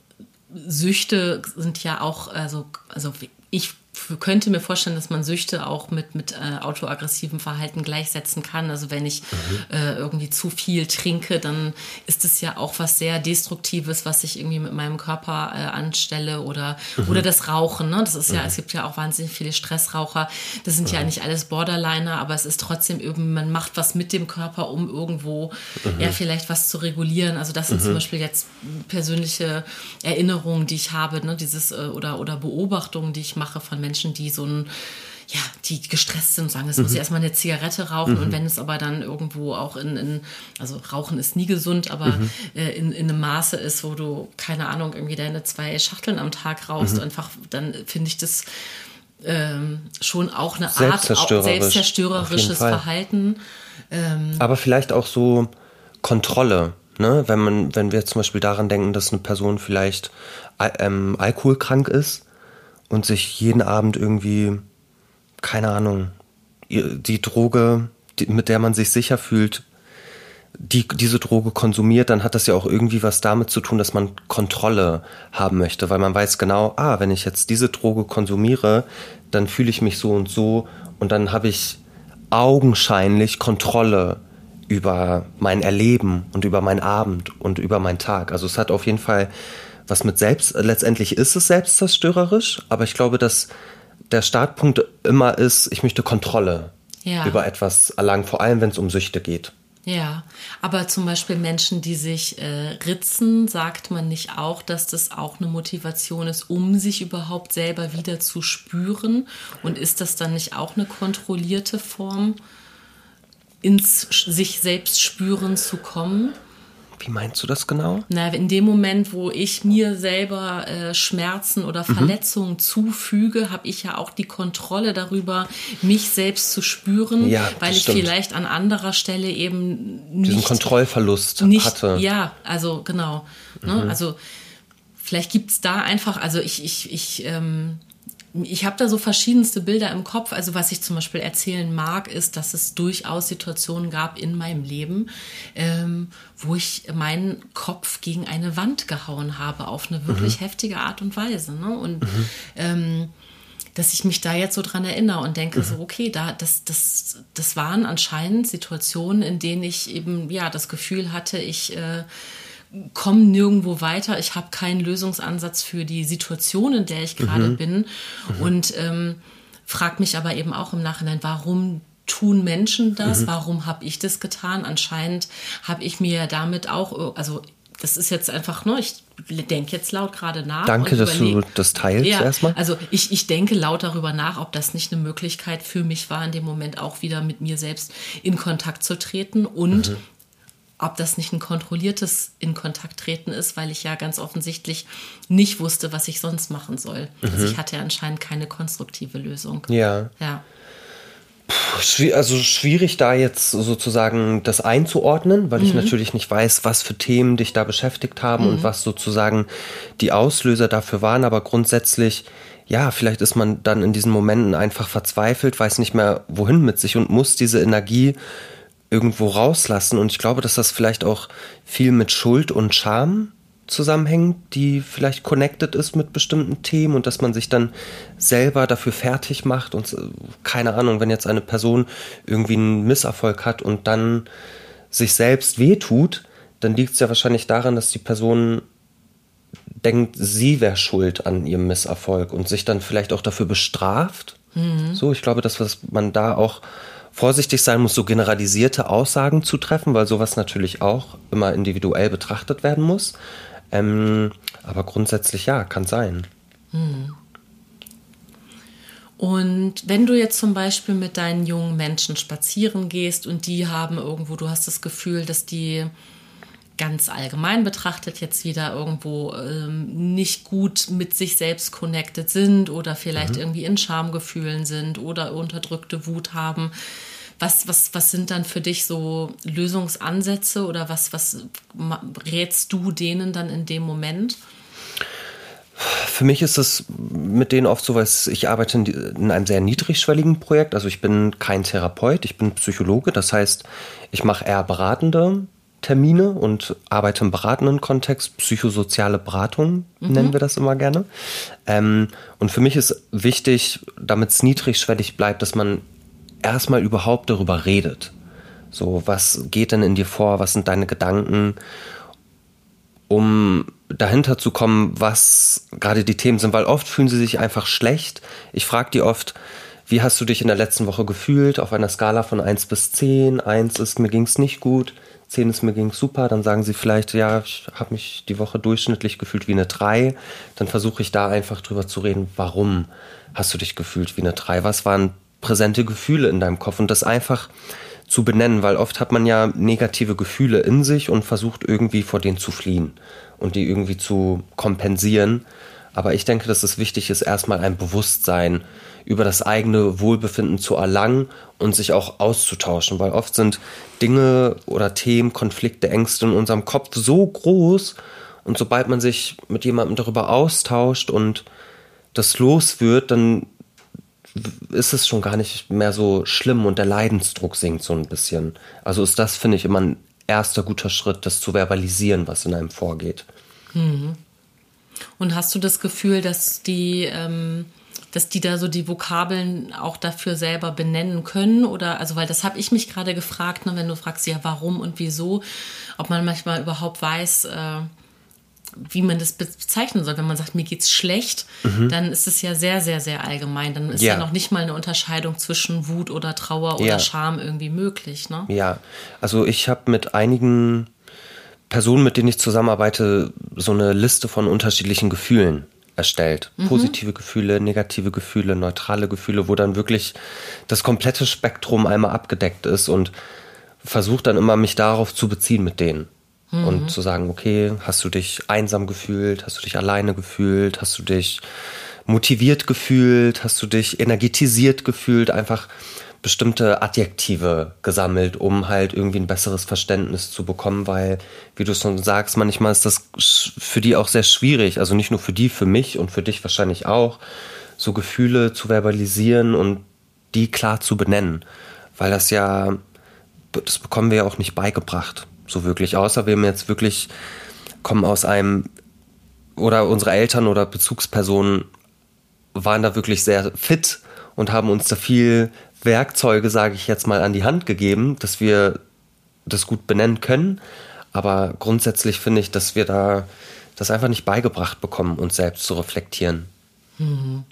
Süchte sind ja auch, also, also ich könnte mir vorstellen, dass man Süchte auch mit, mit äh, autoaggressivem Verhalten gleichsetzen kann. Also wenn ich mhm. äh, irgendwie zu viel trinke, dann ist es ja auch was sehr Destruktives, was ich irgendwie mit meinem Körper äh, anstelle oder, mhm. oder das Rauchen. Ne? Das ist ja, mhm. es gibt ja auch wahnsinnig viele Stressraucher. Das sind ja mhm. nicht alles Borderliner, aber es ist trotzdem irgendwie, man macht was mit dem Körper, um irgendwo mhm. ja vielleicht was zu regulieren. Also das sind zum Beispiel jetzt persönliche Erinnerungen, die ich habe, ne? dieses äh, oder, oder Beobachtungen, die ich mache von Menschen, die so ein ja, die gestresst sind und sagen, es muss ich erstmal eine Zigarette rauchen und wenn es aber dann irgendwo auch in, in also Rauchen ist nie gesund, aber äh, in, in einem Maße ist, wo du, keine Ahnung, irgendwie deine zwei Schachteln am Tag rauchst, einfach, dann finde ich das ähm, schon auch eine Art Selbstzerstörerisch, jeden selbstzerstörerisches. Verhalten. Aber vielleicht auch so Kontrolle, ne? Wenn man, wenn wir zum Beispiel daran denken, dass eine Person vielleicht al- ähm, alkoholkrank ist und sich jeden Abend irgendwie, keine Ahnung, die Droge, mit der man sich sicher fühlt, die, diese Droge konsumiert, dann hat das ja auch irgendwie was damit zu tun, dass man Kontrolle haben möchte, weil man weiß genau, ah, wenn ich jetzt diese Droge konsumiere, dann fühle ich mich so und so und dann habe ich augenscheinlich Kontrolle über mein Erleben und über meinen Abend und über meinen Tag. Also es hat auf jeden Fall was mit selbst, letztendlich ist es selbstzerstörerisch, aber ich glaube, dass der Startpunkt immer ist, ich möchte Kontrolle Ja. über etwas erlangen, vor allem wenn es um Süchte geht. Ja, aber zum Beispiel Menschen, die sich äh, ritzen, sagt man nicht auch, dass das auch eine Motivation ist, um sich überhaupt selber wieder zu spüren? Und ist das dann nicht auch eine kontrollierte Form, ins sich selbst spüren zu kommen? Wie meinst du das genau? Na, in dem Moment, wo ich mir selber äh, Schmerzen oder Mhm. Verletzungen zufüge, habe ich ja auch die Kontrolle darüber, mich selbst zu spüren, Ja, weil ich stimmt. vielleicht an anderer Stelle eben Diesen nicht Kontrollverlust nicht, hatte. Mhm. Ja, also genau. Ne? Also vielleicht gibt es da einfach, also ich, ich, ich, ähm, ich habe da so verschiedenste Bilder im Kopf. Also was ich zum Beispiel erzählen mag, ist, dass es durchaus Situationen gab in meinem Leben, ähm, wo ich meinen Kopf gegen eine Wand gehauen habe auf eine wirklich heftige Art und Weise. Ne? Und ähm, dass ich mich da jetzt so dran erinnere und denke so, okay, da, das, das, das waren anscheinend Situationen, in denen ich eben, ja, das Gefühl hatte, ich äh, komme nirgendwo weiter, ich habe keinen Lösungsansatz für die Situation, in der ich gerade bin und ähm, frage mich aber eben auch im Nachhinein, warum tun Menschen das? Warum habe ich das getan? Anscheinend habe ich mir damit auch, also das ist jetzt einfach, ne, ich denke jetzt laut gerade nach. Danke, dass du das teilst ja, erstmal. also ich, ich denke laut darüber nach, ob das nicht eine Möglichkeit für mich war, in dem Moment auch wieder mit mir selbst in Kontakt zu treten und Mhm. Ob das nicht ein kontrolliertes in Kontakt treten ist, weil ich ja ganz offensichtlich nicht wusste, was ich sonst machen soll. Also Mhm. ich hatte ja anscheinend keine konstruktive Lösung. Ja. Ja. Schwi- Also schwierig da jetzt sozusagen das einzuordnen, weil ich natürlich nicht weiß, was für Themen dich da beschäftigt haben und was sozusagen die Auslöser dafür waren. Aber grundsätzlich, ja, vielleicht ist man dann in diesen Momenten einfach verzweifelt, weiß nicht mehr wohin mit sich und muss diese Energie irgendwo rauslassen. Und ich glaube, dass das vielleicht auch viel mit Schuld und Scham zusammenhängt, die vielleicht connected ist mit bestimmten Themen und dass man sich dann selber dafür fertig macht und äh, keine Ahnung, wenn jetzt eine Person irgendwie einen Misserfolg hat und dann sich selbst wehtut, dann liegt es ja wahrscheinlich daran, dass die Person denkt, sie wäre schuld an ihrem Misserfolg und sich dann vielleicht auch dafür bestraft. So, ich glaube, dass was man da auch vorsichtig sein muss, so generalisierte Aussagen zu treffen, weil sowas natürlich auch immer individuell betrachtet werden muss. Ähm, aber grundsätzlich ja, kann sein. Und wenn du jetzt zum Beispiel mit deinen jungen Menschen spazieren gehst und die haben irgendwo, du hast das Gefühl, dass die ganz allgemein betrachtet jetzt wieder irgendwo ähm, nicht gut mit sich selbst connected sind oder vielleicht irgendwie in Schamgefühlen sind oder unterdrückte Wut haben. Was, was, was sind dann für dich so Lösungsansätze oder was, was rätst du denen dann in dem Moment? Für mich ist es mit denen oft so, weil ich arbeite in einem sehr niedrigschwelligen Projekt. Also ich bin kein Therapeut, ich bin Psychologe. Das heißt, ich mache eher beratende Termine und arbeite im beratenden Kontext. Psychosoziale Beratung nennen wir das immer gerne. Ähm, und für mich ist wichtig, damit es niedrigschwellig bleibt, dass man erstmal überhaupt darüber redet. So, was geht denn in dir vor? Was sind deine Gedanken? um dahinter zu kommen, was gerade die Themen sind, weil oft fühlen sie sich einfach schlecht. Ich frage die oft, wie hast du dich in der letzten Woche gefühlt auf einer Skala von 1 bis 10? 1 ist, mir ging es nicht gut, 10 ist mir ging super, dann sagen sie vielleicht, ja, ich habe mich die Woche durchschnittlich gefühlt wie eine 3. Dann versuche ich da einfach drüber zu reden, warum hast du dich gefühlt wie eine 3? Was waren präsente Gefühle in deinem Kopf? Und das einfach zu benennen, weil oft hat man ja negative Gefühle in sich und versucht irgendwie vor denen zu fliehen und die irgendwie zu kompensieren. Aber ich denke, dass es wichtig ist, erstmal ein Bewusstsein über das eigene Wohlbefinden zu erlangen und sich auch auszutauschen, weil oft sind Dinge oder Themen, Konflikte, Ängste in unserem Kopf so groß und sobald man sich mit jemandem darüber austauscht und das los wird, dann ist es schon gar nicht mehr so schlimm und der Leidensdruck sinkt so ein bisschen. Also ist das, finde ich, immer ein erster guter Schritt, das zu verbalisieren, was in einem vorgeht. Mhm. Und hast du das Gefühl, dass die, ähm, dass die da so die Vokabeln auch dafür selber benennen können? Oder also, weil das habe ich mich gerade gefragt, ne, wenn du fragst, ja, warum und wieso, ob man manchmal überhaupt weiß, äh, wie man das bezeichnen soll. Wenn man sagt, mir geht's schlecht, mhm. dann ist es ja sehr, sehr, sehr allgemein. Dann ist ja, ja noch nicht mal eine Unterscheidung zwischen Wut oder Trauer oder ja. Scham irgendwie möglich. Ne? Ja, also ich habe mit einigen Personen, mit denen ich zusammenarbeite, so eine Liste von unterschiedlichen Gefühlen erstellt. Mhm. Positive Gefühle, negative Gefühle, neutrale Gefühle, wo dann wirklich das komplette Spektrum einmal abgedeckt ist und versuche dann immer mich darauf zu beziehen mit denen. Mhm. Und zu sagen, okay, hast du dich einsam gefühlt, hast du dich alleine gefühlt, hast du dich motiviert gefühlt, hast du dich energetisiert gefühlt, einfach bestimmte Adjektive gesammelt, um halt irgendwie ein besseres Verständnis zu bekommen, weil, wie du schon sagst, manchmal ist das für die auch sehr schwierig, also nicht nur für die, für mich und für dich wahrscheinlich auch, so Gefühle zu verbalisieren und die klar zu benennen, weil das ja, das bekommen wir ja auch nicht beigebracht, so wirklich, außer wir haben jetzt wirklich, kommen aus einem, oder unsere Eltern oder Bezugspersonen waren da wirklich sehr fit und haben uns da viel Werkzeuge, sage ich jetzt mal, an die Hand gegeben, dass wir das gut benennen können. Aber grundsätzlich finde ich, dass wir da das einfach nicht beigebracht bekommen, uns selbst zu reflektieren. Mhm.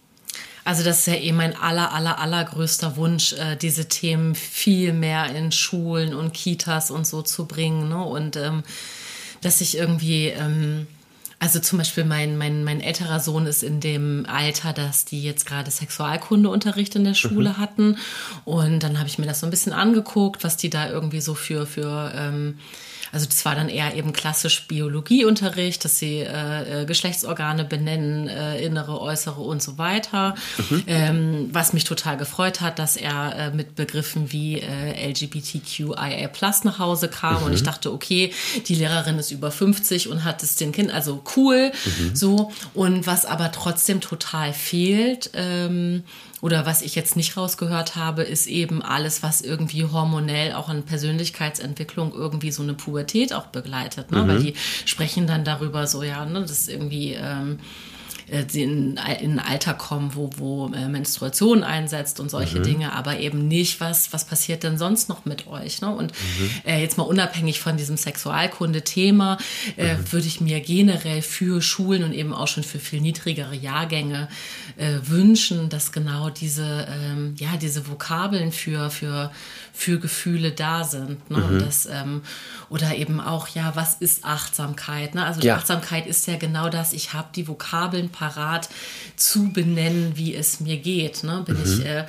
Also das ist ja eh mein aller, aller, allergrößter Wunsch, äh, diese Themen viel mehr in Schulen und Kitas und so zu bringen. Ne? Und ähm, dass ich irgendwie ähm, also zum Beispiel mein, mein, mein älterer Sohn ist in dem Alter, dass die jetzt gerade Sexualkundeunterricht in der Schule mhm. hatten. Und dann habe ich mir das so ein bisschen angeguckt, was die da irgendwie so für, für ähm, also das war dann eher eben klassisch Biologieunterricht, dass sie äh, äh, Geschlechtsorgane benennen, äh, innere, äußere und so weiter. Mhm. Ähm, was mich total gefreut hat, dass er äh, mit Begriffen wie äh, LGBTQIA Plus nach Hause kam mhm. und ich dachte, okay, die Lehrerin ist über 50 und hat es den Kind, also cool, mhm. so. Und was aber trotzdem total fehlt, ähm, oder was ich jetzt nicht rausgehört habe, ist eben alles, was irgendwie hormonell auch an Persönlichkeitsentwicklung irgendwie so eine Pubertät auch begleitet. Ne? Mhm. Weil die sprechen dann darüber so, ja, ne, das ist irgendwie. Ähm, äh, in, in ein Alter kommen, wo, wo äh, Menstruation einsetzt und solche mhm. Dinge, aber eben nicht, was, was passiert denn sonst noch mit euch. Ne? Und mhm. äh, jetzt mal unabhängig von diesem Sexualkunde-Thema, äh, mhm. würde ich mir generell für Schulen und eben auch schon für viel niedrigere Jahrgänge äh, wünschen, dass genau diese, ähm, ja, diese Vokabeln für, für, für Gefühle da sind. Ne? Und das, ähm, oder eben auch, ja, was ist Achtsamkeit? Ne? Also ja. Achtsamkeit ist ja genau das, ich habe die Vokabeln parat zu benennen, wie es mir geht. Ne? Bin mhm. ich, äh,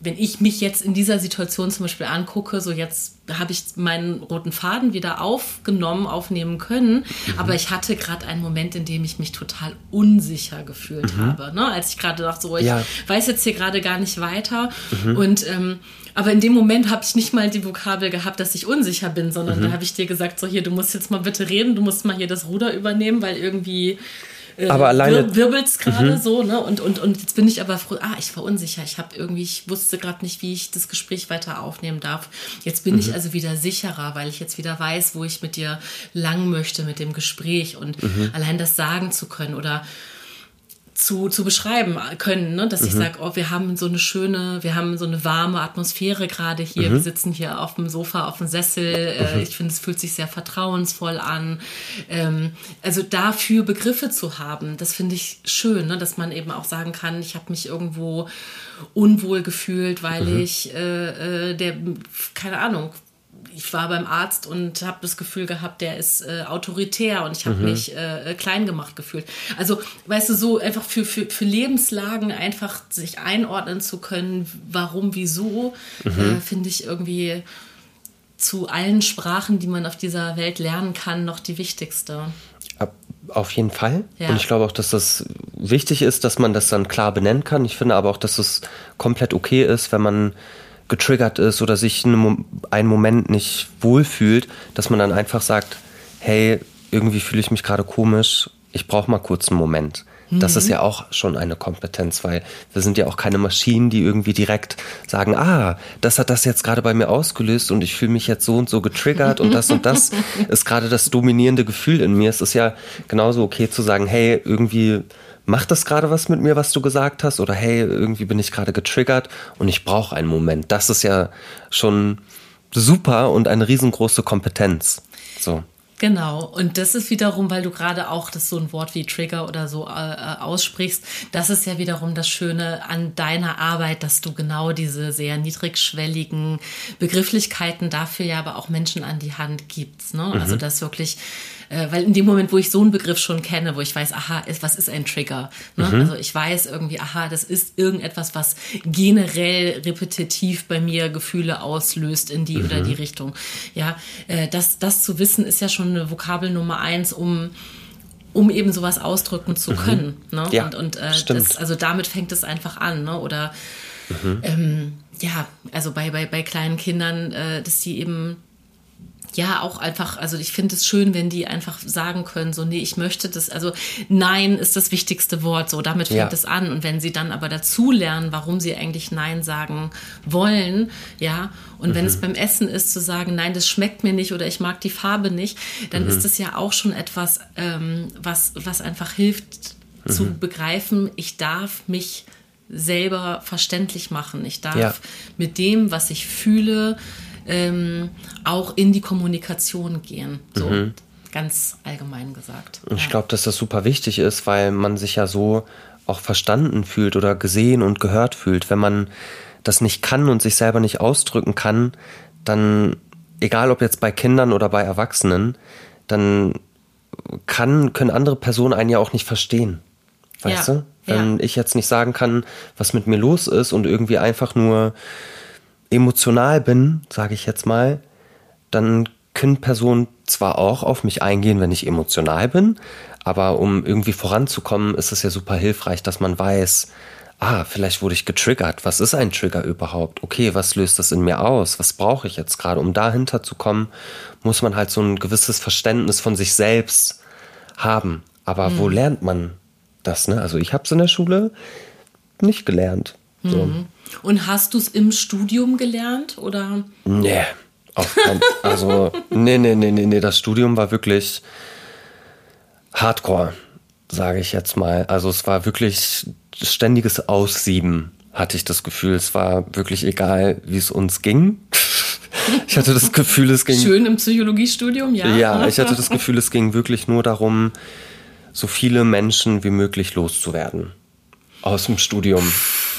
wenn ich mich jetzt in dieser Situation zum Beispiel angucke, so jetzt habe ich meinen roten Faden wieder aufgenommen, aufnehmen können, mhm. aber ich hatte gerade einen Moment, in dem ich mich total unsicher gefühlt mhm. habe. Ne? Als ich gerade dachte, so, ich ja. weiß jetzt hier gerade gar nicht weiter. Mhm. Und ähm, aber in dem Moment habe ich nicht mal die Vokabel gehabt, dass ich unsicher bin, sondern da mhm. habe ich dir gesagt, so hier, du musst jetzt mal bitte reden, du musst mal hier das Ruder übernehmen, weil irgendwie äh, aber alleine wirbelt's gerade mhm. so, ne? Und, und, und jetzt bin ich aber froh, ah, ich war unsicher. Ich habe irgendwie, ich wusste gerade nicht, wie ich das Gespräch weiter aufnehmen darf. Jetzt bin mhm. ich also wieder sicherer, weil ich jetzt wieder weiß, wo ich mit dir lang möchte mit dem Gespräch und mhm. allein das sagen zu können oder zu, zu beschreiben können, ne? dass mhm. ich sage, oh, wir haben so eine schöne, wir haben so eine warme Atmosphäre gerade hier. Mhm. Wir sitzen hier auf dem Sofa, auf dem Sessel. Äh, mhm. ich finde, es fühlt sich sehr vertrauensvoll an. Ähm, also dafür Begriffe zu haben, das finde ich schön, ne? dass man eben auch sagen kann, ich habe mich irgendwo unwohl gefühlt, weil mhm. ich äh, äh, der, keine Ahnung, ich war beim Arzt und habe das Gefühl gehabt, der ist äh, autoritär und ich habe mhm. mich äh, klein gemacht gefühlt. Also, weißt du, so einfach für, für, für Lebenslagen einfach sich einordnen zu können, warum, wieso, mhm. äh, finde ich irgendwie zu allen Sprachen, die man auf dieser Welt lernen kann, noch die wichtigste. Auf jeden Fall. Ja. Und ich glaube auch, dass das wichtig ist, dass man das dann klar benennen kann. Ich finde aber auch, dass es komplett okay ist, wenn man getriggert ist oder sich einen Moment nicht wohlfühlt, dass man dann einfach sagt, hey, irgendwie fühle ich mich gerade komisch, ich brauche mal kurz einen Moment. Das ist mhm. ja auch schon eine Kompetenz, weil wir sind ja auch keine Maschinen, die irgendwie direkt sagen, ah, das hat das jetzt gerade bei mir ausgelöst und ich fühle mich jetzt so und so getriggert und das und das [LAUGHS] ist gerade das dominierende Gefühl in mir. Es ist ja genauso okay zu sagen, hey, irgendwie macht das gerade was mit mir, was du gesagt hast? Oder hey, irgendwie bin ich gerade getriggert und ich brauche einen Moment. Das ist ja schon super und eine riesengroße Kompetenz. So. Genau, und das ist wiederum, weil du gerade auch das so ein Wort wie Trigger oder so äh, äh, aussprichst, das ist ja wiederum das Schöne an deiner Arbeit, dass du genau diese sehr niedrigschwelligen Begrifflichkeiten dafür ja aber auch Menschen an die Hand gibst. Ne? Also mhm. Also das wirklich äh, weil in dem Moment, wo ich so einen Begriff schon kenne, wo ich weiß, aha, was ist ein Trigger? Ne? Mhm. Also ich weiß irgendwie, aha, das ist irgendetwas, was generell repetitiv bei mir Gefühle auslöst in die mhm. oder die Richtung. Ja, äh, das, das zu wissen ist ja schon eine Vokabel Nummer eins, um um eben sowas ausdrücken zu mhm. können. Mhm. Ne? Ja, und und äh, das, also damit fängt es einfach an. Ne? Oder mhm. ähm, ja, also bei, bei, bei kleinen Kindern, äh, dass die eben ja auch einfach, also ich finde es schön, wenn die einfach sagen können, so, nee, ich möchte das, also Nein ist das wichtigste Wort, so, damit fängt ja. es an. Und wenn sie dann aber dazu lernen, warum sie eigentlich Nein sagen wollen, ja, und mhm. wenn es mhm. beim Essen ist, zu sagen, nein, das schmeckt mir nicht oder ich mag die Farbe nicht, dann mhm. ist das ja auch schon etwas, ähm, was, was einfach hilft mhm. zu begreifen, ich darf mich selber verständlich machen. Ich darf ja. mit dem, was ich fühle, ähm, auch in die Kommunikation gehen. So mhm. ganz allgemein gesagt. Und ich ja. glaube, dass das super wichtig ist, weil man sich ja so auch verstanden fühlt oder gesehen und gehört fühlt. Wenn man das nicht kann und sich selber nicht ausdrücken kann, dann, egal ob jetzt bei Kindern oder bei Erwachsenen, dann kann, können andere Personen einen ja auch nicht verstehen. Weißt ja. du? Wenn ja. ich jetzt nicht sagen kann, was mit mir los ist und irgendwie einfach nur emotional bin, sage ich jetzt mal, dann können Personen zwar auch auf mich eingehen, wenn ich emotional bin, aber um irgendwie voranzukommen, ist es ja super hilfreich, dass man weiß, ah, vielleicht wurde ich getriggert. Was ist ein Trigger überhaupt? Okay, was löst das in mir aus? Was brauche ich jetzt gerade? Um dahinter zu kommen, muss man halt so ein gewisses Verständnis von sich selbst haben. Aber mhm. wo lernt man das? Ne? Also ich habe es in der Schule nicht gelernt. So. Mhm. Und hast du es im Studium gelernt oder? Nee, auf kein, also nee, nee, nee, nee, nee, das Studium war wirklich Hardcore, sage ich jetzt mal. Also es war wirklich ständiges Aussieben, hatte ich das Gefühl. Es war wirklich egal, wie es uns ging. [LAUGHS] Ich hatte das Gefühl, es ging. Schön im Psychologiestudium, ja. Ja, ich hatte das Gefühl, es ging wirklich nur darum, so viele Menschen wie möglich loszuwerden. Aus dem Studium.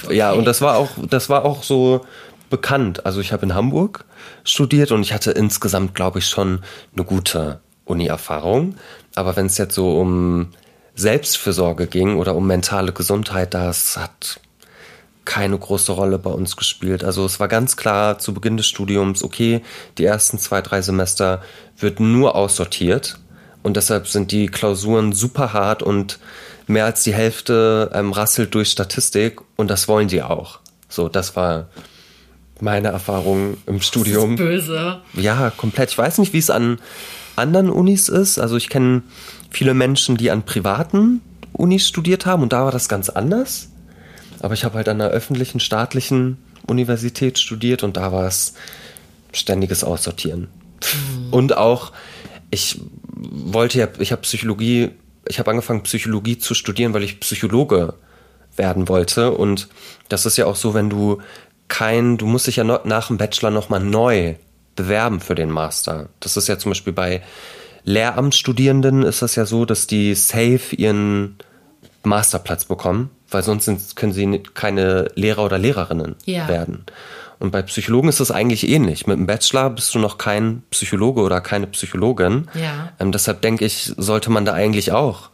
Okay. Ja, und das war auch, das war auch so bekannt. Also ich habe in Hamburg studiert und ich hatte insgesamt, glaube ich, schon eine gute Uni-Erfahrung. Aber wenn es jetzt so um Selbstfürsorge ging oder um mentale Gesundheit, das hat keine große Rolle bei uns gespielt. Also es war ganz klar zu Beginn des Studiums, okay, die ersten zwei, drei Semester wird nur aussortiert und deshalb sind die Klausuren super hart und mehr als die Hälfte ähm, rasselt durch Statistik und das wollen die auch. So, das war meine Erfahrung im Studium. Das ist böse. Ja, komplett. Ich weiß nicht, wie es an anderen Unis ist. Also ich kenne viele Menschen, die an privaten Unis studiert haben und da war das ganz anders. Aber ich habe halt an einer öffentlichen, staatlichen Universität studiert und da war es ständiges Aussortieren. Mhm. Und auch, ich wollte ja, ich habe Psychologie ich habe angefangen, Psychologie zu studieren, weil ich Psychologe werden wollte. Und das ist ja auch so, wenn du kein, du musst dich ja nach dem Bachelor nochmal neu bewerben für den Master. Das ist ja zum Beispiel bei Lehramtsstudierenden ist das ja so, dass die safe ihren Masterplatz bekommen, weil sonst sind, können sie keine Lehrer oder Lehrerinnen ja. werden. Und bei Psychologen ist es eigentlich ähnlich. Mit dem Bachelor bist du noch kein Psychologe oder keine Psychologin. Ja. Ähm, deshalb denke ich, sollte man da eigentlich auch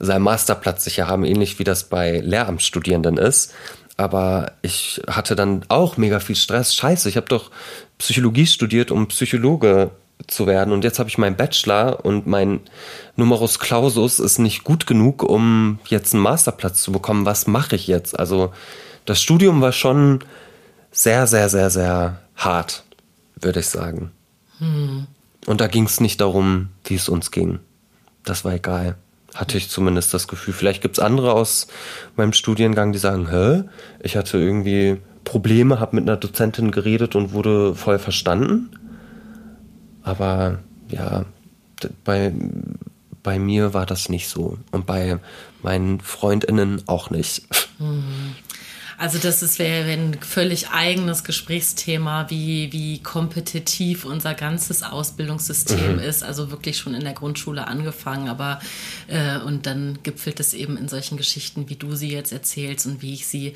seinen Masterplatz sicher haben, ähnlich wie das bei Lehramtsstudierenden ist. Aber ich hatte dann auch mega viel Stress. Scheiße, ich habe doch Psychologie studiert, um Psychologe zu werden. Und jetzt habe ich meinen Bachelor und mein Numerus Clausus ist nicht gut genug, um jetzt einen Masterplatz zu bekommen. Was mache ich jetzt? Also das Studium war schon sehr, sehr, sehr, sehr hart, würde ich sagen. Hm. Und da ging es nicht darum, wie es uns ging. Das war egal. Hatte ich zumindest das Gefühl. Vielleicht gibt es andere aus meinem Studiengang, die sagen, hä, ich hatte irgendwie Probleme, habe mit einer Dozentin geredet und wurde voll verstanden. Aber ja, bei, bei mir war das nicht so. Und bei meinen Freundinnen auch nicht. Mhm. Also das ist wäre ein völlig eigenes Gesprächsthema, wie, wie kompetitiv unser ganzes Ausbildungssystem mhm. ist. Also wirklich schon in der Grundschule angefangen, aber äh, und dann gipfelt es eben in solchen Geschichten, wie du sie jetzt erzählst und wie ich sie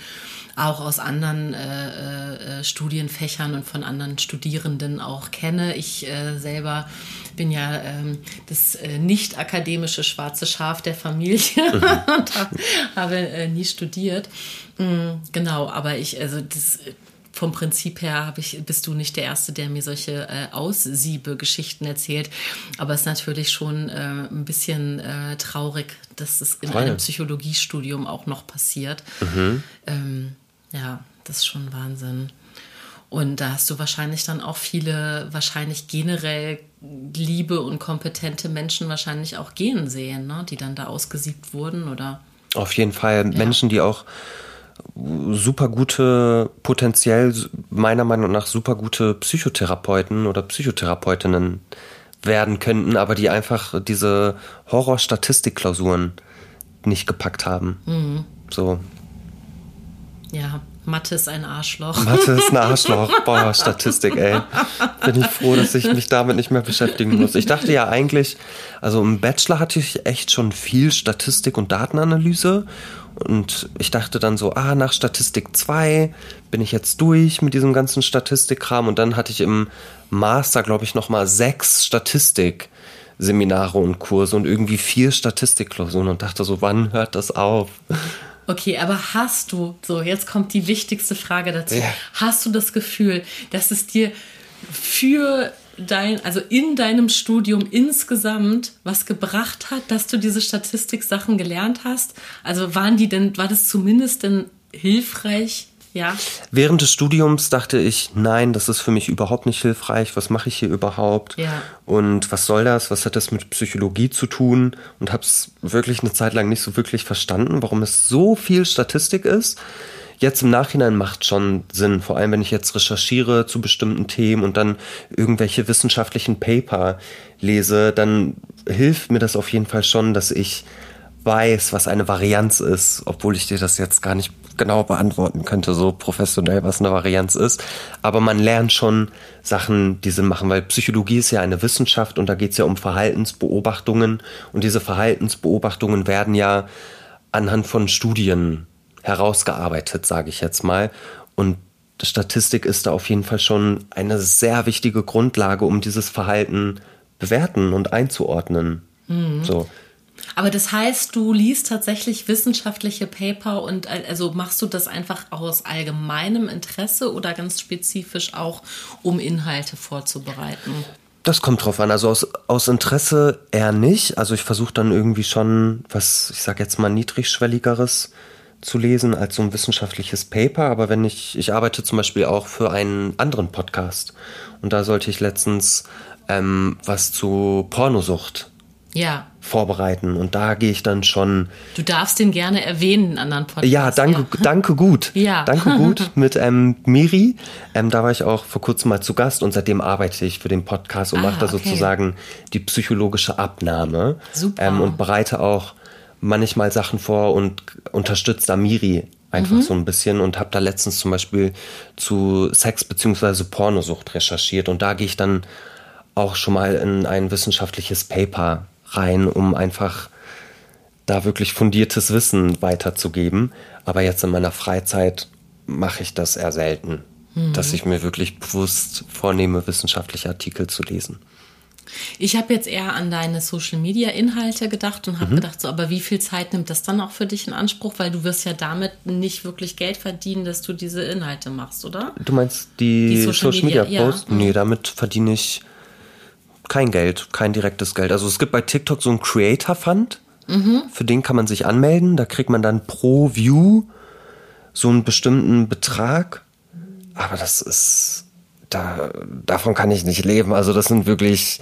auch aus anderen äh, äh, Studienfächern und von anderen Studierenden auch kenne. Ich äh, selber bin ja ähm, das äh, nicht akademische schwarze Schaf der Familie mhm. [LAUGHS] und habe äh, nie studiert. Mhm, genau, aber ich, also das vom Prinzip her ich, bist du nicht der Erste, der mir solche äh, Aussiebe-Geschichten erzählt. Aber es ist natürlich schon äh, ein bisschen äh, traurig, dass es in Voll. einem Psychologiestudium auch noch passiert. Mhm. Ähm, ja, das ist schon Wahnsinn. Und da hast du wahrscheinlich dann auch viele, wahrscheinlich generell liebe und kompetente Menschen wahrscheinlich auch gehen sehen, ne? die dann da ausgesiebt wurden oder. Auf jeden Fall ja. Menschen, die auch super gute, potenziell meiner Meinung nach super gute Psychotherapeuten oder Psychotherapeutinnen werden könnten, aber die einfach diese Horror-Statistik-Klausuren nicht gepackt haben. Mhm. So. Ja, Mathe ist ein Arschloch. Mathe ist ein [LAUGHS] Arschloch. Boah, Statistik, ey. Bin ich froh, dass ich mich damit nicht mehr beschäftigen muss. Ich dachte ja eigentlich, also im Bachelor hatte ich echt schon viel Statistik und Datenanalyse. Und ich dachte dann so, ah, nach Statistik 2 bin ich jetzt durch mit diesem ganzen Statistikkram. Und dann hatte ich im Master, glaube ich, nochmal sechs Statistik-Seminare und Kurse und irgendwie vier Statistikklausuren und dachte so, wann hört das auf? Okay, aber hast du, so jetzt kommt die wichtigste Frage dazu, ja. hast du das Gefühl, dass es dir für dein, also in deinem Studium insgesamt was gebracht hat, dass du diese Statistik-Sachen gelernt hast? Also waren die denn, war das zumindest denn hilfreich ja. Während des Studiums dachte ich, nein, das ist für mich überhaupt nicht hilfreich. Was mache ich hier überhaupt? Ja. Und was soll das? Was hat das mit Psychologie zu tun? Und habe es wirklich eine Zeit lang nicht so wirklich verstanden, warum es so viel Statistik ist. Jetzt im Nachhinein macht schon Sinn, vor allem wenn ich jetzt recherchiere zu bestimmten Themen und dann irgendwelche wissenschaftlichen Paper lese, dann hilft mir das auf jeden Fall schon, dass ich weiß, was eine Varianz ist, obwohl ich dir das jetzt gar nicht genau beantworten könnte, so professionell, was eine Varianz ist. Aber man lernt schon Sachen, die Sinn machen, weil Psychologie ist ja eine Wissenschaft und da geht es ja um Verhaltensbeobachtungen. Und diese Verhaltensbeobachtungen werden ja anhand von Studien herausgearbeitet, sage ich jetzt mal. Und Statistik ist da auf jeden Fall schon eine sehr wichtige Grundlage, um dieses Verhalten bewerten und einzuordnen. Mhm. So. Aber das heißt, du liest tatsächlich wissenschaftliche Paper und äh, also machst du das einfach aus allgemeinem Interesse oder ganz spezifisch auch, um Inhalte vorzubereiten? Das kommt drauf an. Also aus, aus Interesse eher nicht. Also ich versuche dann irgendwie schon was, ich sag jetzt mal, niedrigschwelligeres zu lesen als so ein wissenschaftliches Paper. Aber wenn ich, ich arbeite zum Beispiel auch für einen anderen Podcast und da sollte ich letztens ähm, was zu Pornosucht ja. vorbereiten. Und da gehe ich dann schon. Du darfst den gerne erwähnen in anderen Podcasts. Ja, danke, ja. danke gut. [LAUGHS] Ja. Danke gut mit ähm, Miri. Ähm, da war ich auch vor kurzem mal zu Gast und seitdem arbeite ich für den Podcast und ah, mache da okay. sozusagen die psychologische Abnahme. Super. Ähm, und bereite auch manchmal Sachen vor und unterstütze da Miri einfach mhm. so ein bisschen und habe da letztens zum Beispiel zu Sex bzw. Pornosucht recherchiert und da gehe ich dann auch schon mal in ein wissenschaftliches Paper rein, um einfach da wirklich fundiertes Wissen weiterzugeben. Aber jetzt in meiner Freizeit mache ich das eher selten. mhm. dass ich mir wirklich bewusst vornehme, wissenschaftliche Artikel zu lesen. Ich habe jetzt eher an deine Social Media Inhalte gedacht und habe mhm. gedacht, so, aber wie viel Zeit nimmt das dann auch für dich in Anspruch? Weil du wirst ja damit nicht wirklich Geld verdienen, dass du diese Inhalte machst, oder? Du meinst die, die Social, Social, Media, Media Posts? Ja. Nee, damit verdiene ich kein Geld, kein direktes Geld. Also es gibt bei TikTok so einen Creator Fund. Mhm. Für den kann man sich anmelden. Da kriegt man dann pro View so einen bestimmten Betrag. Aber das ist da, davon kann ich nicht leben. Also das sind wirklich,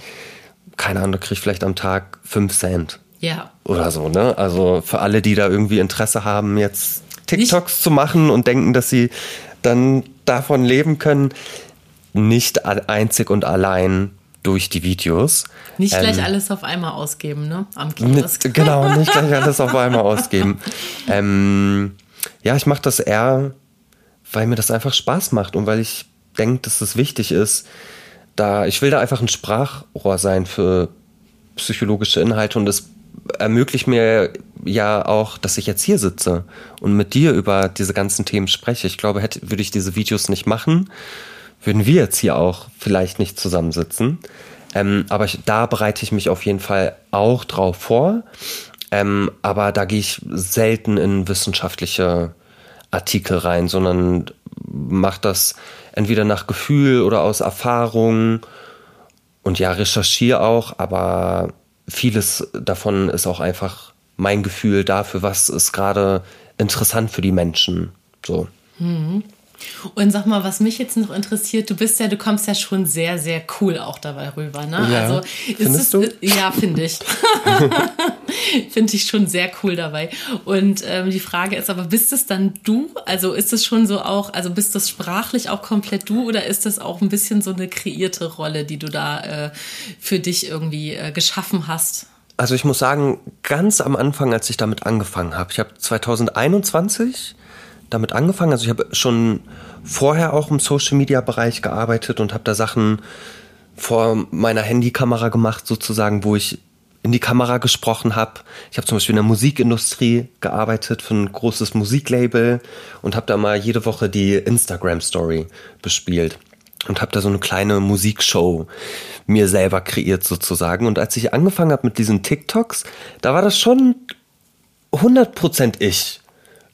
keine Ahnung, da kriege ich vielleicht am Tag fünf Cent. Ja. Oder so, ne? Also für alle, die da irgendwie Interesse haben, jetzt TikToks nicht. zu machen und denken, dass sie dann davon leben können, nicht einzig und allein durch die Videos. Nicht gleich ähm, alles auf einmal ausgeben, ne? Am Kiosk. Nicht, genau, nicht gleich alles auf einmal ausgeben. [LAUGHS] Ähm, ja, ich mache das eher, weil mir das einfach Spaß macht und weil ich denkt, dass es wichtig ist, da ich will da einfach ein Sprachrohr sein für psychologische Inhalte und es ermöglicht mir ja auch, dass ich jetzt hier sitze und mit dir über diese ganzen Themen spreche. Ich glaube, hätte, würde ich diese Videos nicht machen, würden wir jetzt hier auch vielleicht nicht zusammensitzen. Ähm, aber ich, da bereite ich mich auf jeden Fall auch drauf vor. Ähm, aber da gehe ich selten in wissenschaftliche Artikel rein, sondern mache das entweder nach Gefühl oder aus Erfahrung. Und ja, recherchiere auch, aber vieles davon ist auch einfach mein Gefühl dafür, was ist gerade interessant für die Menschen. So. Mhm. Und sag mal, was mich jetzt noch interessiert, du bist ja, du kommst ja schon sehr, sehr cool auch dabei rüber, ne? Ja, also ist es, du? ja, finde ich. [LAUGHS] finde ich schon sehr cool dabei. Und ähm, die Frage ist aber, bist es dann du? Also ist es schon so auch, also bist das sprachlich auch komplett du oder ist das auch ein bisschen so eine kreierte Rolle, die du da äh, für dich irgendwie äh, geschaffen hast? Also ich muss sagen, ganz am Anfang, als ich damit angefangen habe, ich habe 2021 damit angefangen. Also ich habe schon vorher auch im Social-Media-Bereich gearbeitet und habe da Sachen vor meiner Handykamera gemacht, sozusagen, wo ich in die Kamera gesprochen habe. Ich habe zum Beispiel in der Musikindustrie gearbeitet für ein großes Musiklabel und habe da mal jede Woche die Instagram-Story bespielt und habe da so eine kleine Musikshow mir selber kreiert sozusagen. Und als ich angefangen habe mit diesen TikToks, da war das schon 100% ich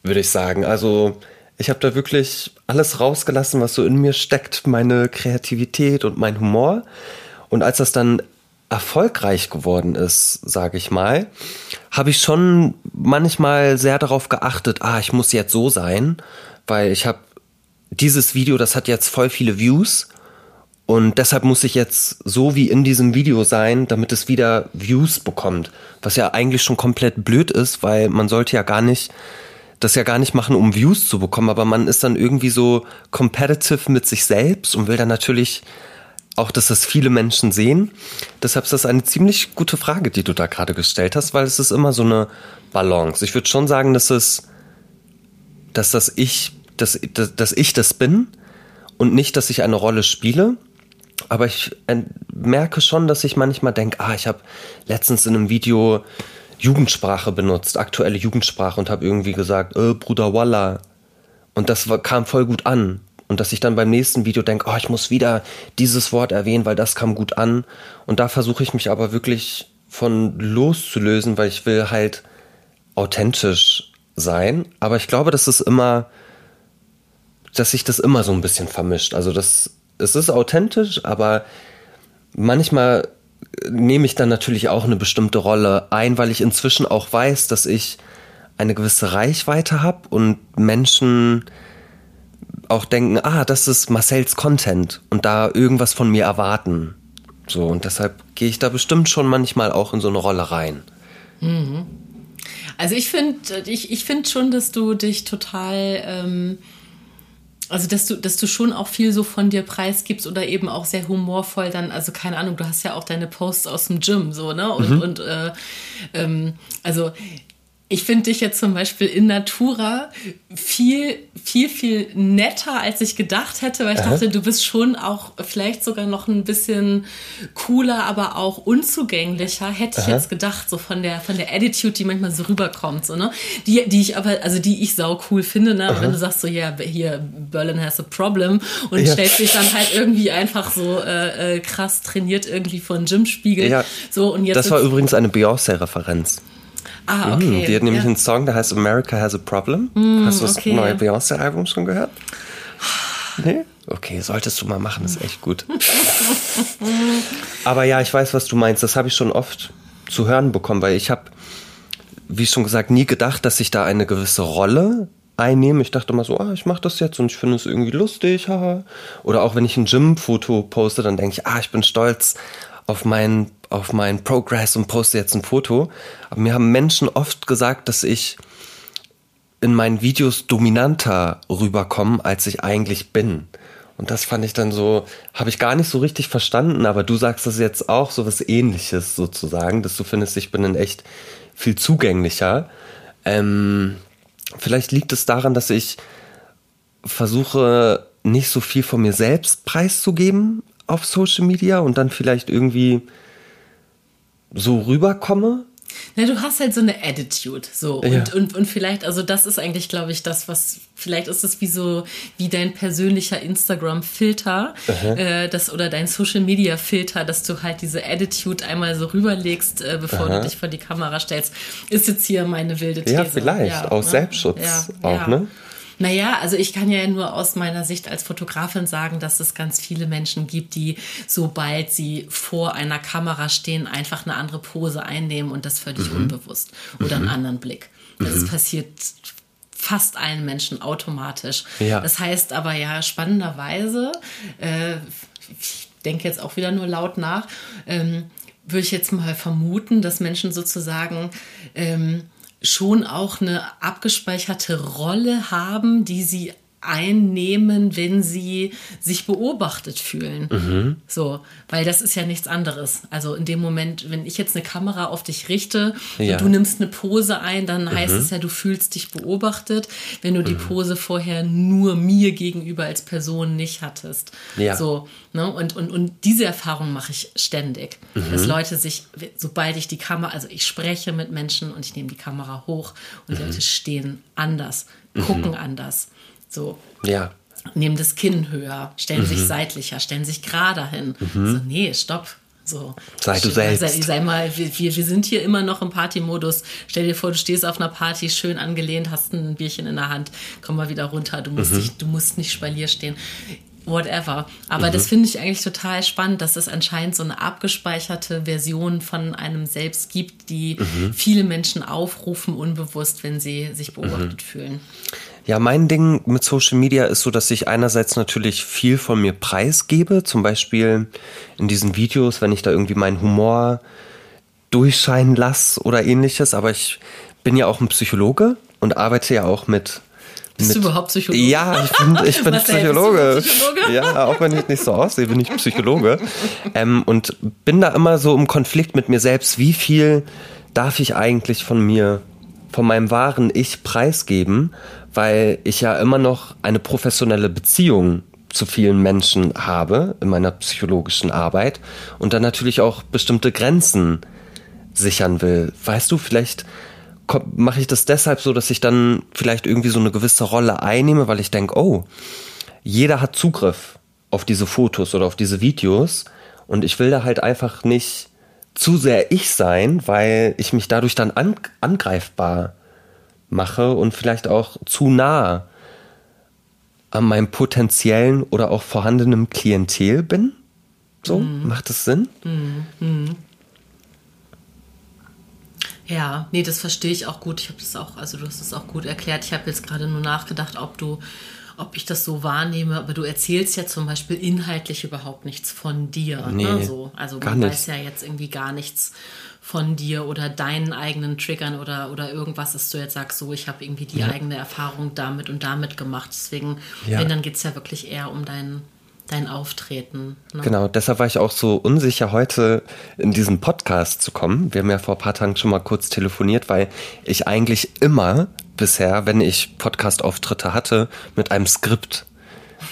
würde ich sagen. Also ich habe da wirklich alles rausgelassen, was so in mir steckt, meine Kreativität und mein Humor. Und als das dann erfolgreich geworden ist, sage ich mal, habe ich schon manchmal sehr darauf geachtet, ah, ich muss jetzt so sein, weil ich habe dieses Video, das hat jetzt voll viele Views und deshalb muss ich jetzt so wie in diesem Video sein, damit es wieder Views bekommt, was ja eigentlich schon komplett blöd ist, weil man sollte ja gar nicht das ja gar nicht machen, um Views zu bekommen, aber man ist dann irgendwie so competitive mit sich selbst und will dann natürlich auch, dass das viele Menschen sehen. Deshalb ist das eine ziemlich gute Frage, die du da gerade gestellt hast, weil es ist immer so eine Balance. Ich würde schon sagen, dass es, dass das ich, dass, dass ich das bin und nicht, dass ich eine Rolle spiele. Aber ich merke schon, dass ich manchmal denke, ah, ich habe letztens in einem Video Jugendsprache benutzt, aktuelle Jugendsprache und habe irgendwie gesagt, äh, Bruder Walla. Und das war, kam voll gut an. Und dass ich dann beim nächsten Video denke, oh, ich muss wieder dieses Wort erwähnen, weil das kam gut an. Und da versuche ich mich aber wirklich von loszulösen, weil ich will halt authentisch sein. Aber ich glaube, dass es immer, dass sich das immer so ein bisschen vermischt. Also das, es ist authentisch, aber manchmal nehme ich dann natürlich auch eine bestimmte Rolle ein, weil ich inzwischen auch weiß, dass ich eine gewisse Reichweite habe und Menschen auch denken, ah, das ist Marcells Content und da irgendwas von mir erwarten. So, und deshalb gehe ich da bestimmt schon manchmal auch in so eine Rolle rein. Mhm. Also ich finde, ich, ich finde schon, dass du dich total ähm also dass du, dass du schon auch viel so von dir preisgibst oder eben auch sehr humorvoll dann, also keine Ahnung, du hast ja auch deine Posts aus dem Gym so, ne? Und, mhm. und äh, ähm, also ich finde dich jetzt zum Beispiel in Natura viel, viel, viel netter, als ich gedacht hätte, weil ich Aha. dachte, du bist schon auch vielleicht sogar noch ein bisschen cooler, aber auch unzugänglicher, hätte ich Aha. jetzt gedacht, so von der, von der Attitude, die manchmal so rüberkommt, so, ne? Die, die ich aber, also die ich sau cool finde, ne? Wenn du sagst so, ja, hier, Berlin has a problem und ja. stellst dich dann halt irgendwie einfach so äh, äh, krass trainiert irgendwie vor den Gymspiegel. Ja. So, und jetzt das war übrigens eine Beyoncé-Referenz. Ah, okay. Mm, die hat nämlich ja. einen Song, der heißt America Has a Problem. Mm, Hast du das okay. neue Beyoncé-Album schon gehört? Nee? Okay, solltest du mal machen, ist echt gut. [LAUGHS] Aber ja, ich weiß, was du meinst. Das habe ich schon oft zu hören bekommen, weil ich habe, wie schon gesagt, nie gedacht, dass ich da eine gewisse Rolle einnehme. Ich dachte immer so, ah, ich mache das jetzt und ich finde es irgendwie lustig. Haha. Oder auch wenn ich ein Gym-Foto poste, dann denke ich, ah, ich bin stolz auf meinen auf meinen Progress und poste jetzt ein Foto. Aber mir haben Menschen oft gesagt, dass ich in meinen Videos dominanter rüberkomme, als ich eigentlich bin. Und das fand ich dann so, habe ich gar nicht so richtig verstanden, aber du sagst das jetzt auch so was ähnliches sozusagen, dass du findest, ich bin dann echt viel zugänglicher. Ähm, vielleicht liegt es daran, dass ich versuche, nicht so viel von mir selbst preiszugeben auf Social Media und dann vielleicht irgendwie so rüberkomme. Na, du hast halt so eine Attitude, so ja. und, und, und vielleicht, also das ist eigentlich, glaube ich, das, was vielleicht ist es wie so wie dein persönlicher Instagram-Filter, äh, das oder dein Social-Media-Filter, dass du halt diese Attitude einmal so rüberlegst, äh, bevor Aha. du dich vor die Kamera stellst. Ist jetzt hier meine wilde These. Ja, vielleicht ja, aus ne? Selbstschutz ja, auch, ne? Naja, also ich kann ja nur aus meiner Sicht als Fotografin sagen, dass es ganz viele Menschen gibt, die, sobald sie vor einer Kamera stehen, einfach eine andere Pose einnehmen und das völlig mhm. unbewusst oder mhm. einen anderen Blick. Das mhm. passiert fast allen Menschen automatisch. Ja. Das heißt aber ja spannenderweise, äh, ich denke jetzt auch wieder nur laut nach, ähm, würde ich jetzt mal vermuten, dass Menschen sozusagen ähm, schon auch eine abgespeicherte Rolle haben, die sie einnehmen, wenn sie sich beobachtet fühlen. Mhm. So, weil das ist ja nichts anderes. Also in dem Moment, wenn ich jetzt eine Kamera auf dich richte ja. und du nimmst eine Pose ein, dann mhm. heißt es ja, du fühlst dich beobachtet, wenn du die mhm. Pose vorher nur mir gegenüber als Person nicht hattest. Ja. So, ne? Und, und, und diese Erfahrung mache ich ständig. Mhm. Dass Leute sich, sobald ich die Kamera, also ich spreche mit Menschen und ich nehme die Kamera hoch und die mhm. Leute stehen anders, gucken mhm. anders. So. Ja. Nehmen das Kinn höher, stellen mhm. sich seitlicher, stellen sich gerader hin. Mhm. So, nee, stopp. So. Sei du selbst. Sei, sei mal, wir, wir sind hier immer noch im Partymodus. Stell dir vor, du stehst auf einer Party, schön angelehnt, hast ein Bierchen in der Hand, komm mal wieder runter. Du musst, mhm. dich, du musst nicht Spalier stehen whatever. Aber mhm. das finde ich eigentlich total spannend, dass es anscheinend so eine abgespeicherte Version von einem selbst gibt, die mhm. viele Menschen aufrufen, unbewusst, wenn sie sich beobachtet mhm. fühlen. Ja, mein Ding mit Social Media ist so, dass ich einerseits natürlich viel von mir preisgebe, zum Beispiel in diesen Videos, wenn ich da irgendwie meinen Humor durchscheinen lasse oder ähnliches, aber ich bin ja auch ein Psychologe und arbeite ja auch mit bist du überhaupt Psychologe? Ja, ich bin, ich [LAUGHS] bin Psychologe. Psychologe. Ja, auch wenn ich nicht so aussehe, bin ich Psychologe. Ähm, und bin da immer so im Konflikt mit mir selbst. Wie viel darf ich eigentlich von mir, von meinem wahren Ich preisgeben? weil ich ja immer noch eine professionelle Beziehung zu vielen Menschen habe in meiner psychologischen Arbeit und dann natürlich auch bestimmte Grenzen sichern will. Weißt du, vielleicht mache ich das deshalb so, dass ich dann vielleicht irgendwie so eine gewisse Rolle einnehme, weil ich denke, oh, jeder hat Zugriff auf diese Fotos oder auf diese Videos und ich will da halt einfach nicht zu sehr ich sein, weil ich mich dadurch dann angreifbar mache und vielleicht auch zu nah an meinem potenziellen oder auch vorhandenen Klientel bin. So, mhm. macht das Sinn? Mhm. Ja, nee, das verstehe ich auch gut. Ich habe das auch, also du hast es auch gut erklärt. Ich habe jetzt gerade nur nachgedacht, ob du, ob ich das so wahrnehme, aber du erzählst ja zum Beispiel inhaltlich überhaupt nichts von dir. Ne, nee, ne? so. Also man nicht. weiß ja jetzt irgendwie gar nichts von dir oder deinen eigenen Triggern oder, oder irgendwas, dass du jetzt sagst, so, ich habe irgendwie die ja. eigene Erfahrung damit und damit gemacht. Deswegen, ja. wenn, dann geht es ja wirklich eher um dein, dein Auftreten. Ne? Genau, deshalb war ich auch so unsicher, heute in diesen Podcast zu kommen. Wir haben ja vor ein paar Tagen schon mal kurz telefoniert, weil ich eigentlich immer bisher, wenn ich Podcast-Auftritte hatte, mit einem Skript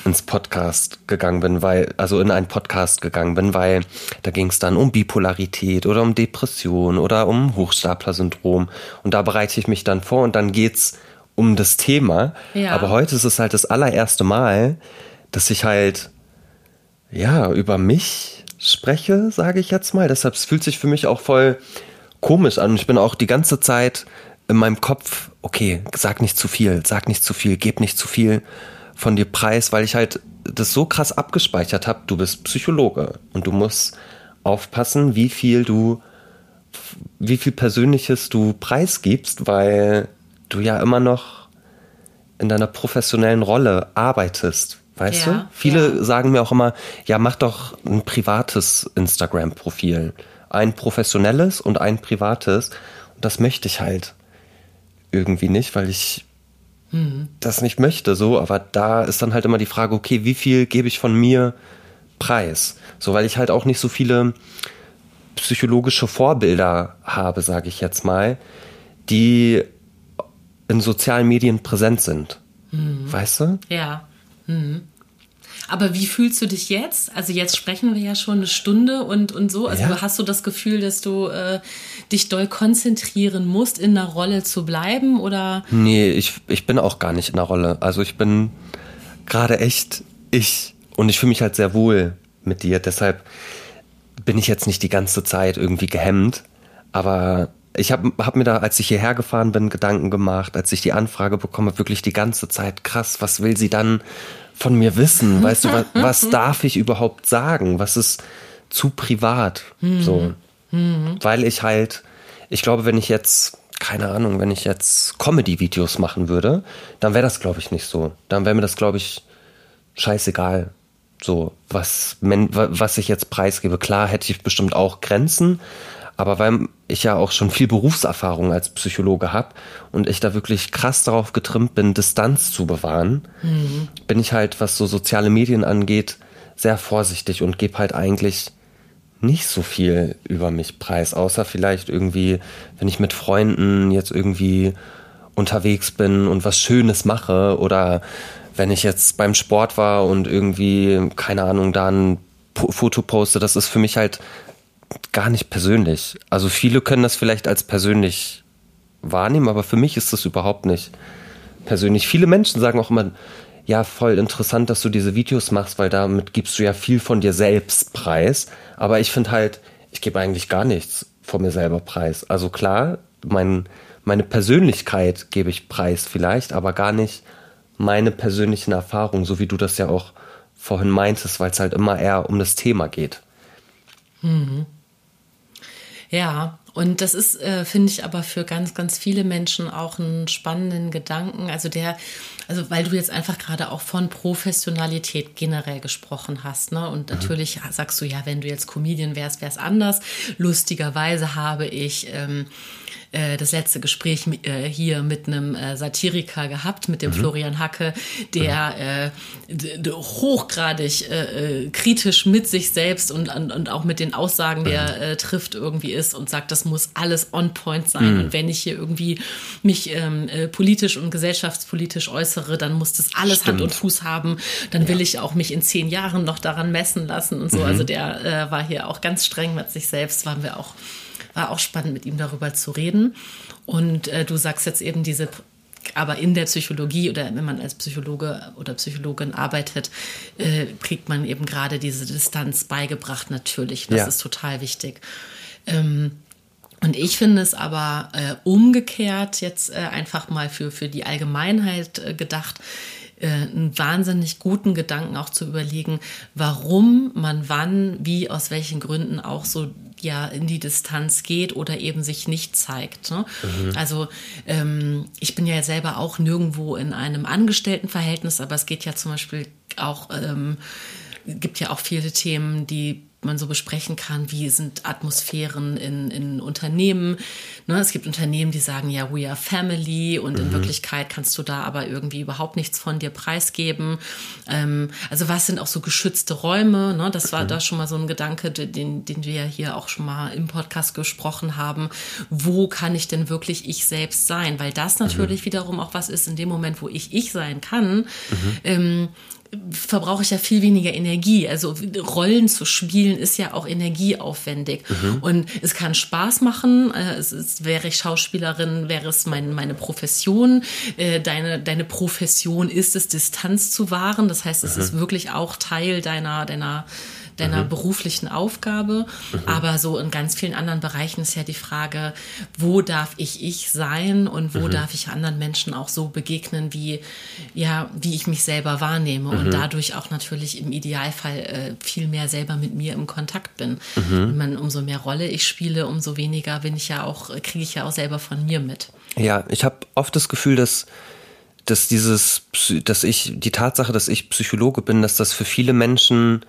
ins Podcast gegangen bin, weil, also in einen Podcast gegangen bin, weil da ging es dann um Bipolarität oder um Depression oder um Hochstapler-Syndrom. Und da bereite ich mich dann vor und dann geht's um das Thema. Ja. Aber heute ist es halt das allererste Mal, dass ich halt ja, über mich spreche, sage ich jetzt mal. Deshalb fühlt sich für mich auch voll komisch an. Ich bin auch die ganze Zeit in meinem Kopf, okay, sag nicht zu viel, sag nicht zu viel, gib nicht zu viel von dir preis, weil ich halt das so krass abgespeichert habe. Du bist Psychologe und du musst aufpassen, wie viel du, wie viel Persönliches du preisgibst, weil du ja immer noch in deiner professionellen Rolle arbeitest. Weißt ja, du? Viele ja. sagen mir auch immer, ja, mach doch ein privates Instagram-Profil. Ein professionelles und ein privates. Und das möchte ich halt irgendwie nicht, weil ich mhm. das nicht möchte, so. Aber da ist dann halt immer die Frage, okay, wie viel gebe ich von mir preis? So, weil ich halt auch nicht so viele psychologische Vorbilder habe, sage ich jetzt mal, die in sozialen Medien präsent sind. Mhm. Weißt du? Ja. Mhm. Aber wie fühlst du dich jetzt? Also jetzt sprechen wir ja schon eine Stunde und, und so. Also ja. hast du das Gefühl, dass du äh, dich doll konzentrieren musst, in einer Rolle zu bleiben? Oder? Nee, ich, ich bin auch gar nicht in der Rolle. Also ich bin gerade echt ich. Und ich fühle mich halt sehr wohl mit dir. Deshalb bin ich jetzt nicht die ganze Zeit irgendwie gehemmt. Aber ich habe hab mir da, als ich hierher gefahren bin, Gedanken gemacht, als ich die Anfrage bekomme, wirklich die ganze Zeit krass, was will sie dann von mir wissen? Weißt du, was, [LAUGHS] was darf ich überhaupt sagen? Was ist zu privat? Mhm. So. Mhm. Weil ich halt, ich glaube, wenn ich jetzt, keine Ahnung, wenn ich jetzt Comedy-Videos machen würde, dann wäre das, glaube ich, nicht so. Dann wäre mir das, glaube ich, scheißegal. So, was, was ich jetzt preisgebe. Klar hätte ich bestimmt auch Grenzen, aber weil ich ja auch schon viel Berufserfahrung als Psychologe habe und ich da wirklich krass darauf getrimmt bin, Distanz zu bewahren, mhm. bin ich halt, was so soziale Medien angeht, sehr vorsichtig und gebe halt eigentlich nicht so viel über mich preis, außer vielleicht irgendwie, wenn ich mit Freunden jetzt irgendwie unterwegs bin und was Schönes mache oder wenn ich jetzt beim Sport war und irgendwie, keine Ahnung, da ein Foto poste, das ist für mich halt gar nicht persönlich. Also viele können das vielleicht als persönlich wahrnehmen, aber für mich ist das überhaupt nicht persönlich. Viele Menschen sagen auch immer, ja, voll interessant, dass du diese Videos machst, weil damit gibst du ja viel von dir selbst preis. Aber ich finde halt, ich gebe eigentlich gar nichts von mir selber preis. Also klar, mein, meine Persönlichkeit gebe ich preis vielleicht, aber gar nicht meine persönlichen Erfahrungen, so wie du das ja auch vorhin meintest, weil es halt immer eher um das Thema geht. Mhm. Ja, und das ist, äh, finde ich, aber für ganz, ganz viele Menschen auch einen spannenden Gedanken. Also der, also weil du jetzt einfach gerade auch von Professionalität generell gesprochen hast, ne? Und mhm. natürlich sagst du ja, wenn du jetzt Comedian wärst, wäre es anders. Lustigerweise habe ich ähm, äh, das letzte Gespräch äh, hier mit einem äh, Satiriker gehabt, mit dem mhm. Florian Hacke, der mhm. hochgradig kritisch mit sich selbst und, und, und auch mit den Aussagen, die er mhm. trifft, irgendwie ist und sagt, das muss alles on point sein. Mhm. Und wenn ich hier irgendwie mich ähm, politisch und gesellschaftspolitisch äußere, dann muss das alles Stimmt. Hand und Fuß haben. Dann ja. will ich auch mich in zehn Jahren noch daran messen lassen und so. Mhm. Also der äh, war hier auch ganz streng mit sich selbst, waren wir auch war auch spannend, mit ihm darüber zu reden. Und äh, du sagst jetzt eben diese aber in der Psychologie oder wenn man als Psychologe oder Psychologin arbeitet, äh, kriegt man eben gerade diese Distanz beigebracht, natürlich. Das ja. ist total wichtig. Ähm, und ich finde es aber äh, umgekehrt jetzt äh, einfach mal für, für die Allgemeinheit äh, gedacht, äh, einen wahnsinnig guten Gedanken auch zu überlegen, warum man wann, wie, aus welchen Gründen auch so ja in die Distanz geht oder eben sich nicht zeigt. Ne? Mhm. Also ähm, ich bin ja selber auch nirgendwo in einem Angestelltenverhältnis, aber es geht ja zum Beispiel auch, ähm, gibt ja auch viele Themen, die man so besprechen kann, wie sind Atmosphären in, in Unternehmen. Ne, es gibt Unternehmen, die sagen, ja, we are family und mhm. in Wirklichkeit kannst du da aber irgendwie überhaupt nichts von dir preisgeben. Ähm, also was sind auch so geschützte Räume? Ne? Das war mhm. da schon mal so ein Gedanke, den, den wir ja hier auch schon mal im Podcast gesprochen haben. Wo kann ich denn wirklich ich selbst sein? Weil das mhm. natürlich mhm. wiederum auch was ist, in dem Moment, wo ich ich sein kann, mhm. ähm, verbrauche ich ja viel weniger Energie. Also Rollen zu spielen ist ja auch energieaufwendig. Mhm. Und es kann Spaß machen. Äh, es ist, wäre ich Schauspielerin, wäre es mein, meine Profession. Äh, deine, deine Profession ist es, Distanz zu wahren. Das heißt, es mhm. ist wirklich auch Teil deiner, deiner deiner mhm. beruflichen Aufgabe. Mhm. Aber so in ganz vielen anderen Bereichen ist ja die Frage, wo darf ich ich sein und wo mhm. darf ich anderen Menschen auch so begegnen, wie, ja, wie ich mich selber wahrnehme und mhm. dadurch auch natürlich im Idealfall äh, viel mehr selber mit mir im Kontakt bin. Mhm. Man, umso mehr Rolle ich spiele, umso weniger bin ich ja auch, kriege ich ja auch selber von mir mit. Ja, ich habe oft das Gefühl, dass dass dieses, dass ich, die Tatsache, dass ich Psychologe bin, dass das für viele Menschen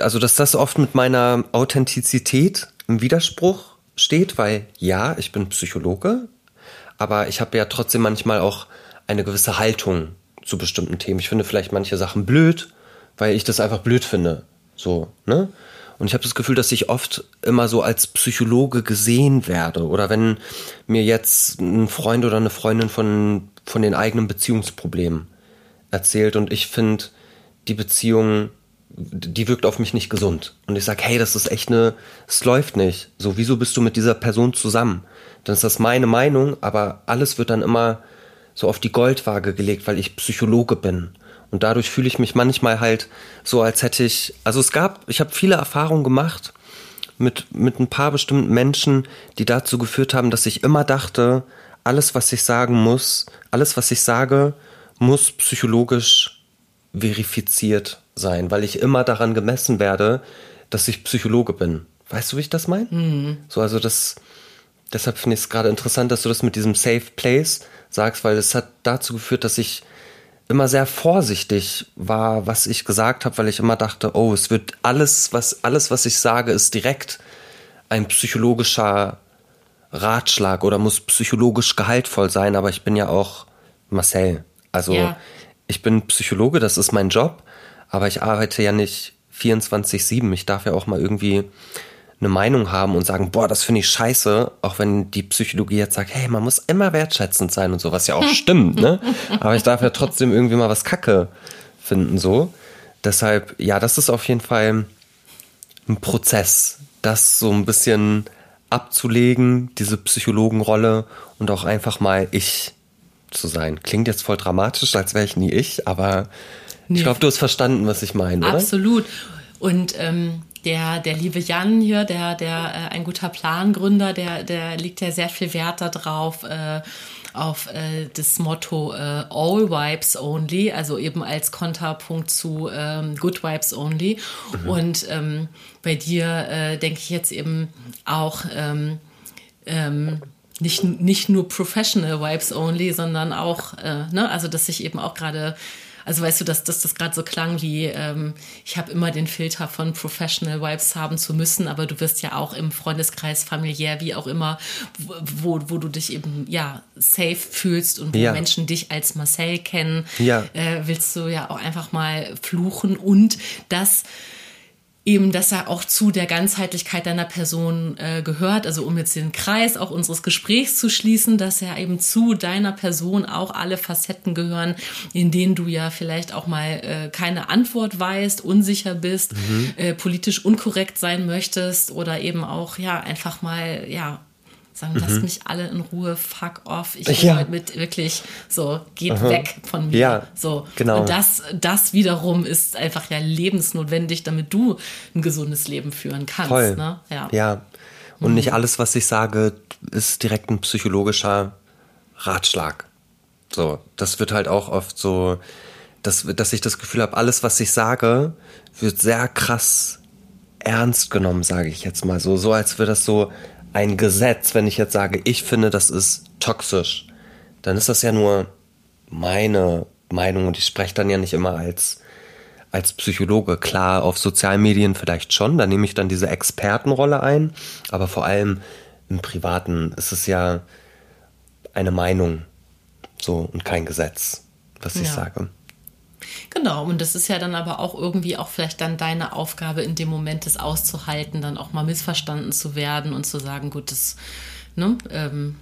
also dass das oft mit meiner Authentizität im Widerspruch steht, weil ja, ich bin Psychologe, aber ich habe ja trotzdem manchmal auch eine gewisse Haltung zu bestimmten Themen. Ich finde vielleicht manche Sachen blöd, weil ich das einfach blöd finde. So, ne? Und ich habe das Gefühl, dass ich oft immer so als Psychologe gesehen werde. Oder wenn mir jetzt ein Freund oder eine Freundin von, von den eigenen Beziehungsproblemen erzählt und ich finde die Beziehung die wirkt auf mich nicht gesund. Und ich sage, hey, das ist echt eine, es läuft nicht. So, wieso bist du mit dieser Person zusammen? Dann ist das meine Meinung, aber alles wird dann immer so auf die Goldwaage gelegt, weil ich Psychologe bin. Und dadurch fühle ich mich manchmal halt so, als hätte ich, also es gab, ich habe viele Erfahrungen gemacht mit, mit ein paar bestimmten Menschen, die dazu geführt haben, dass ich immer dachte, alles, was ich sagen muss, alles, was ich sage, muss psychologisch verifiziert sein, weil ich immer daran gemessen werde, dass ich Psychologe bin. Weißt du, wie ich das meine? Mhm. So, also das, deshalb finde ich es gerade interessant, dass du das mit diesem Safe Place sagst, weil es hat dazu geführt, dass ich immer sehr vorsichtig war, was ich gesagt habe, weil ich immer dachte, oh, es wird alles, was alles, was ich sage, ist direkt ein psychologischer Ratschlag oder muss psychologisch gehaltvoll sein. Aber ich bin ja auch Marcel. Also ja. Ich bin Psychologe, das ist mein Job. Aber ich arbeite ja nicht 24-7. Ich darf ja auch mal irgendwie eine Meinung haben und sagen, boah, das finde ich scheiße, auch wenn die Psychologie jetzt sagt, hey, man muss immer wertschätzend sein und so, was ja auch [LAUGHS] stimmt, ne? Aber ich darf ja trotzdem irgendwie mal was Kacke finden, so. Deshalb, ja, das ist auf jeden Fall ein Prozess, das so ein bisschen abzulegen, diese Psychologenrolle und auch einfach mal ich zu sein. Klingt jetzt voll dramatisch, als wäre ich nie ich, aber Nee. Ich glaube, du hast verstanden, was ich meine, oder? Absolut. Und ähm, der, der liebe Jan hier, der, der äh, ein guter Plangründer, der, der legt ja sehr viel Wert darauf, äh, auf äh, das Motto äh, All Vibes Only, also eben als Konterpunkt zu ähm, Good Vibes Only. Mhm. Und ähm, bei dir äh, denke ich jetzt eben auch ähm, ähm, nicht, nicht nur Professional Vibes Only, sondern auch, äh, ne, also dass ich eben auch gerade also weißt du, dass, dass das gerade so klang wie, ähm, ich habe immer den Filter von Professional Vibes haben zu müssen, aber du wirst ja auch im Freundeskreis, familiär, wie auch immer, wo, wo du dich eben ja safe fühlst und wo ja. Menschen dich als Marcel kennen, ja. äh, willst du ja auch einfach mal fluchen und das eben, dass er auch zu der Ganzheitlichkeit deiner Person äh, gehört, also um jetzt den Kreis auch unseres Gesprächs zu schließen, dass er eben zu deiner Person auch alle Facetten gehören, in denen du ja vielleicht auch mal äh, keine Antwort weißt, unsicher bist, mhm. äh, politisch unkorrekt sein möchtest oder eben auch ja einfach mal ja sagen, mhm. lasst mich alle in Ruhe, fuck off. Ich ja. heute mit wirklich so, geht Aha. weg von mir. Ja, so. genau. Und das, das wiederum ist einfach ja lebensnotwendig, damit du ein gesundes Leben führen kannst. Voll. Ne? Ja. ja. Und mhm. nicht alles, was ich sage, ist direkt ein psychologischer Ratschlag. So, das wird halt auch oft so, dass, dass ich das Gefühl habe, alles, was ich sage, wird sehr krass ernst genommen, sage ich jetzt mal so. So als würde das so ein Gesetz, wenn ich jetzt sage, ich finde, das ist toxisch, dann ist das ja nur meine Meinung und ich spreche dann ja nicht immer als, als Psychologe. Klar, auf Sozialmedien vielleicht schon, da nehme ich dann diese Expertenrolle ein, aber vor allem im Privaten ist es ja eine Meinung so und kein Gesetz, was ich ja. sage. Genau, und das ist ja dann aber auch irgendwie auch vielleicht dann deine Aufgabe in dem Moment, das auszuhalten, dann auch mal missverstanden zu werden und zu sagen, gut, das ne, ähm,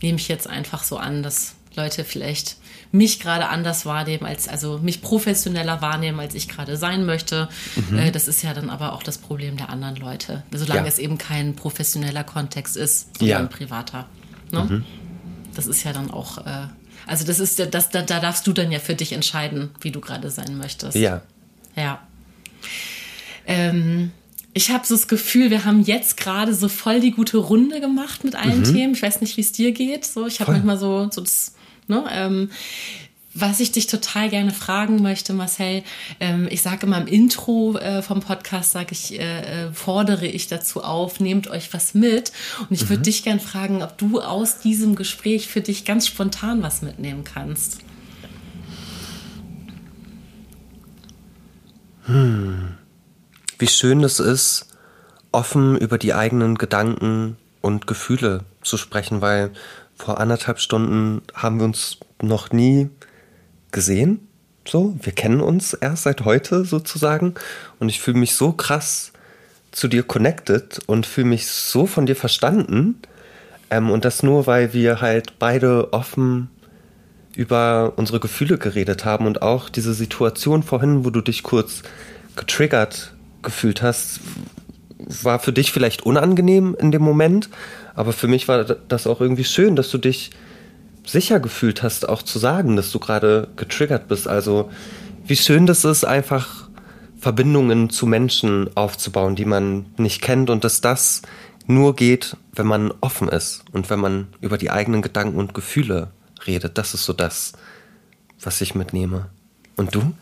nehme ich jetzt einfach so an, dass Leute vielleicht mich gerade anders wahrnehmen, als also mich professioneller wahrnehmen, als ich gerade sein möchte. Mhm. Äh, das ist ja dann aber auch das Problem der anderen Leute, solange ja. es eben kein professioneller Kontext ist, sondern ja. ein privater. Ne? Mhm. Das ist ja dann auch, äh, also das ist das, da, da darfst du dann ja für dich entscheiden, wie du gerade sein möchtest. Ja. Ja. Ähm, ich habe so das Gefühl, wir haben jetzt gerade so voll die gute Runde gemacht mit allen mhm. Themen. Ich weiß nicht, wie es dir geht. So, ich habe manchmal so, so das Ne? Ähm, was ich dich total gerne fragen möchte, Marcel, ähm, ich sage immer im Intro äh, vom Podcast, sage ich, äh, äh, fordere ich dazu auf, nehmt euch was mit. Und ich würde mhm. dich gerne fragen, ob du aus diesem Gespräch für dich ganz spontan was mitnehmen kannst. Hm. Wie schön es ist, offen über die eigenen Gedanken und Gefühle zu sprechen, weil vor anderthalb Stunden haben wir uns noch nie gesehen. So, wir kennen uns erst seit heute sozusagen. Und ich fühle mich so krass zu dir connected und fühle mich so von dir verstanden. Ähm, und das nur, weil wir halt beide offen über unsere Gefühle geredet haben und auch diese Situation vorhin, wo du dich kurz getriggert gefühlt hast, war für dich vielleicht unangenehm in dem Moment, aber für mich war das auch irgendwie schön, dass du dich sicher gefühlt hast, auch zu sagen, dass du gerade getriggert bist. Also wie schön das ist, einfach Verbindungen zu Menschen aufzubauen, die man nicht kennt und dass das nur geht, wenn man offen ist und wenn man über die eigenen Gedanken und Gefühle redet. Das ist so das, was ich mitnehme. Und du?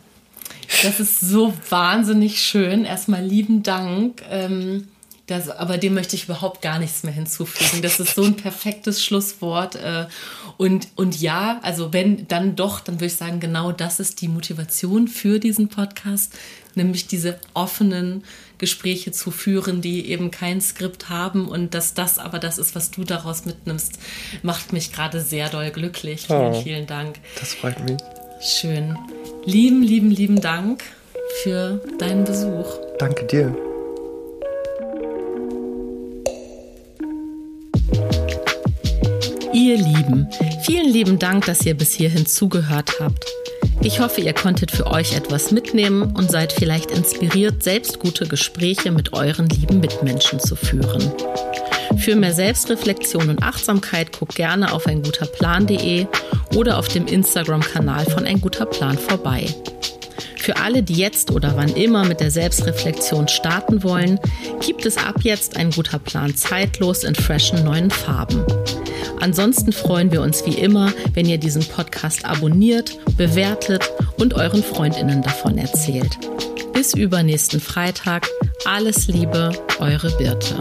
Das ist so wahnsinnig schön. Erstmal lieben Dank. Ähm das, aber dem möchte ich überhaupt gar nichts mehr hinzufügen. Das ist so ein perfektes Schlusswort. Äh, und, und ja, also wenn dann doch, dann würde ich sagen, genau das ist die Motivation für diesen Podcast, nämlich diese offenen Gespräche zu führen, die eben kein Skript haben und dass das aber das ist, was du daraus mitnimmst, macht mich gerade sehr doll glücklich. Vielen, oh, vielen Dank. Das freut mich. Schön. Lieben, lieben, lieben Dank für deinen Besuch. Danke dir. Ihr Lieben, vielen lieben Dank, dass ihr bis hierhin zugehört habt. Ich hoffe, ihr konntet für euch etwas mitnehmen und seid vielleicht inspiriert, selbst gute Gespräche mit euren lieben Mitmenschen zu führen. Für mehr Selbstreflexion und Achtsamkeit guckt gerne auf einguterplan.de oder auf dem Instagram-Kanal von Ein guter Plan vorbei. Für alle, die jetzt oder wann immer mit der Selbstreflexion starten wollen, gibt es ab jetzt ein guter Plan zeitlos in freshen neuen Farben. Ansonsten freuen wir uns wie immer, wenn ihr diesen Podcast abonniert, bewertet und euren Freundinnen davon erzählt. Bis übernächsten Freitag. Alles Liebe, eure Birte.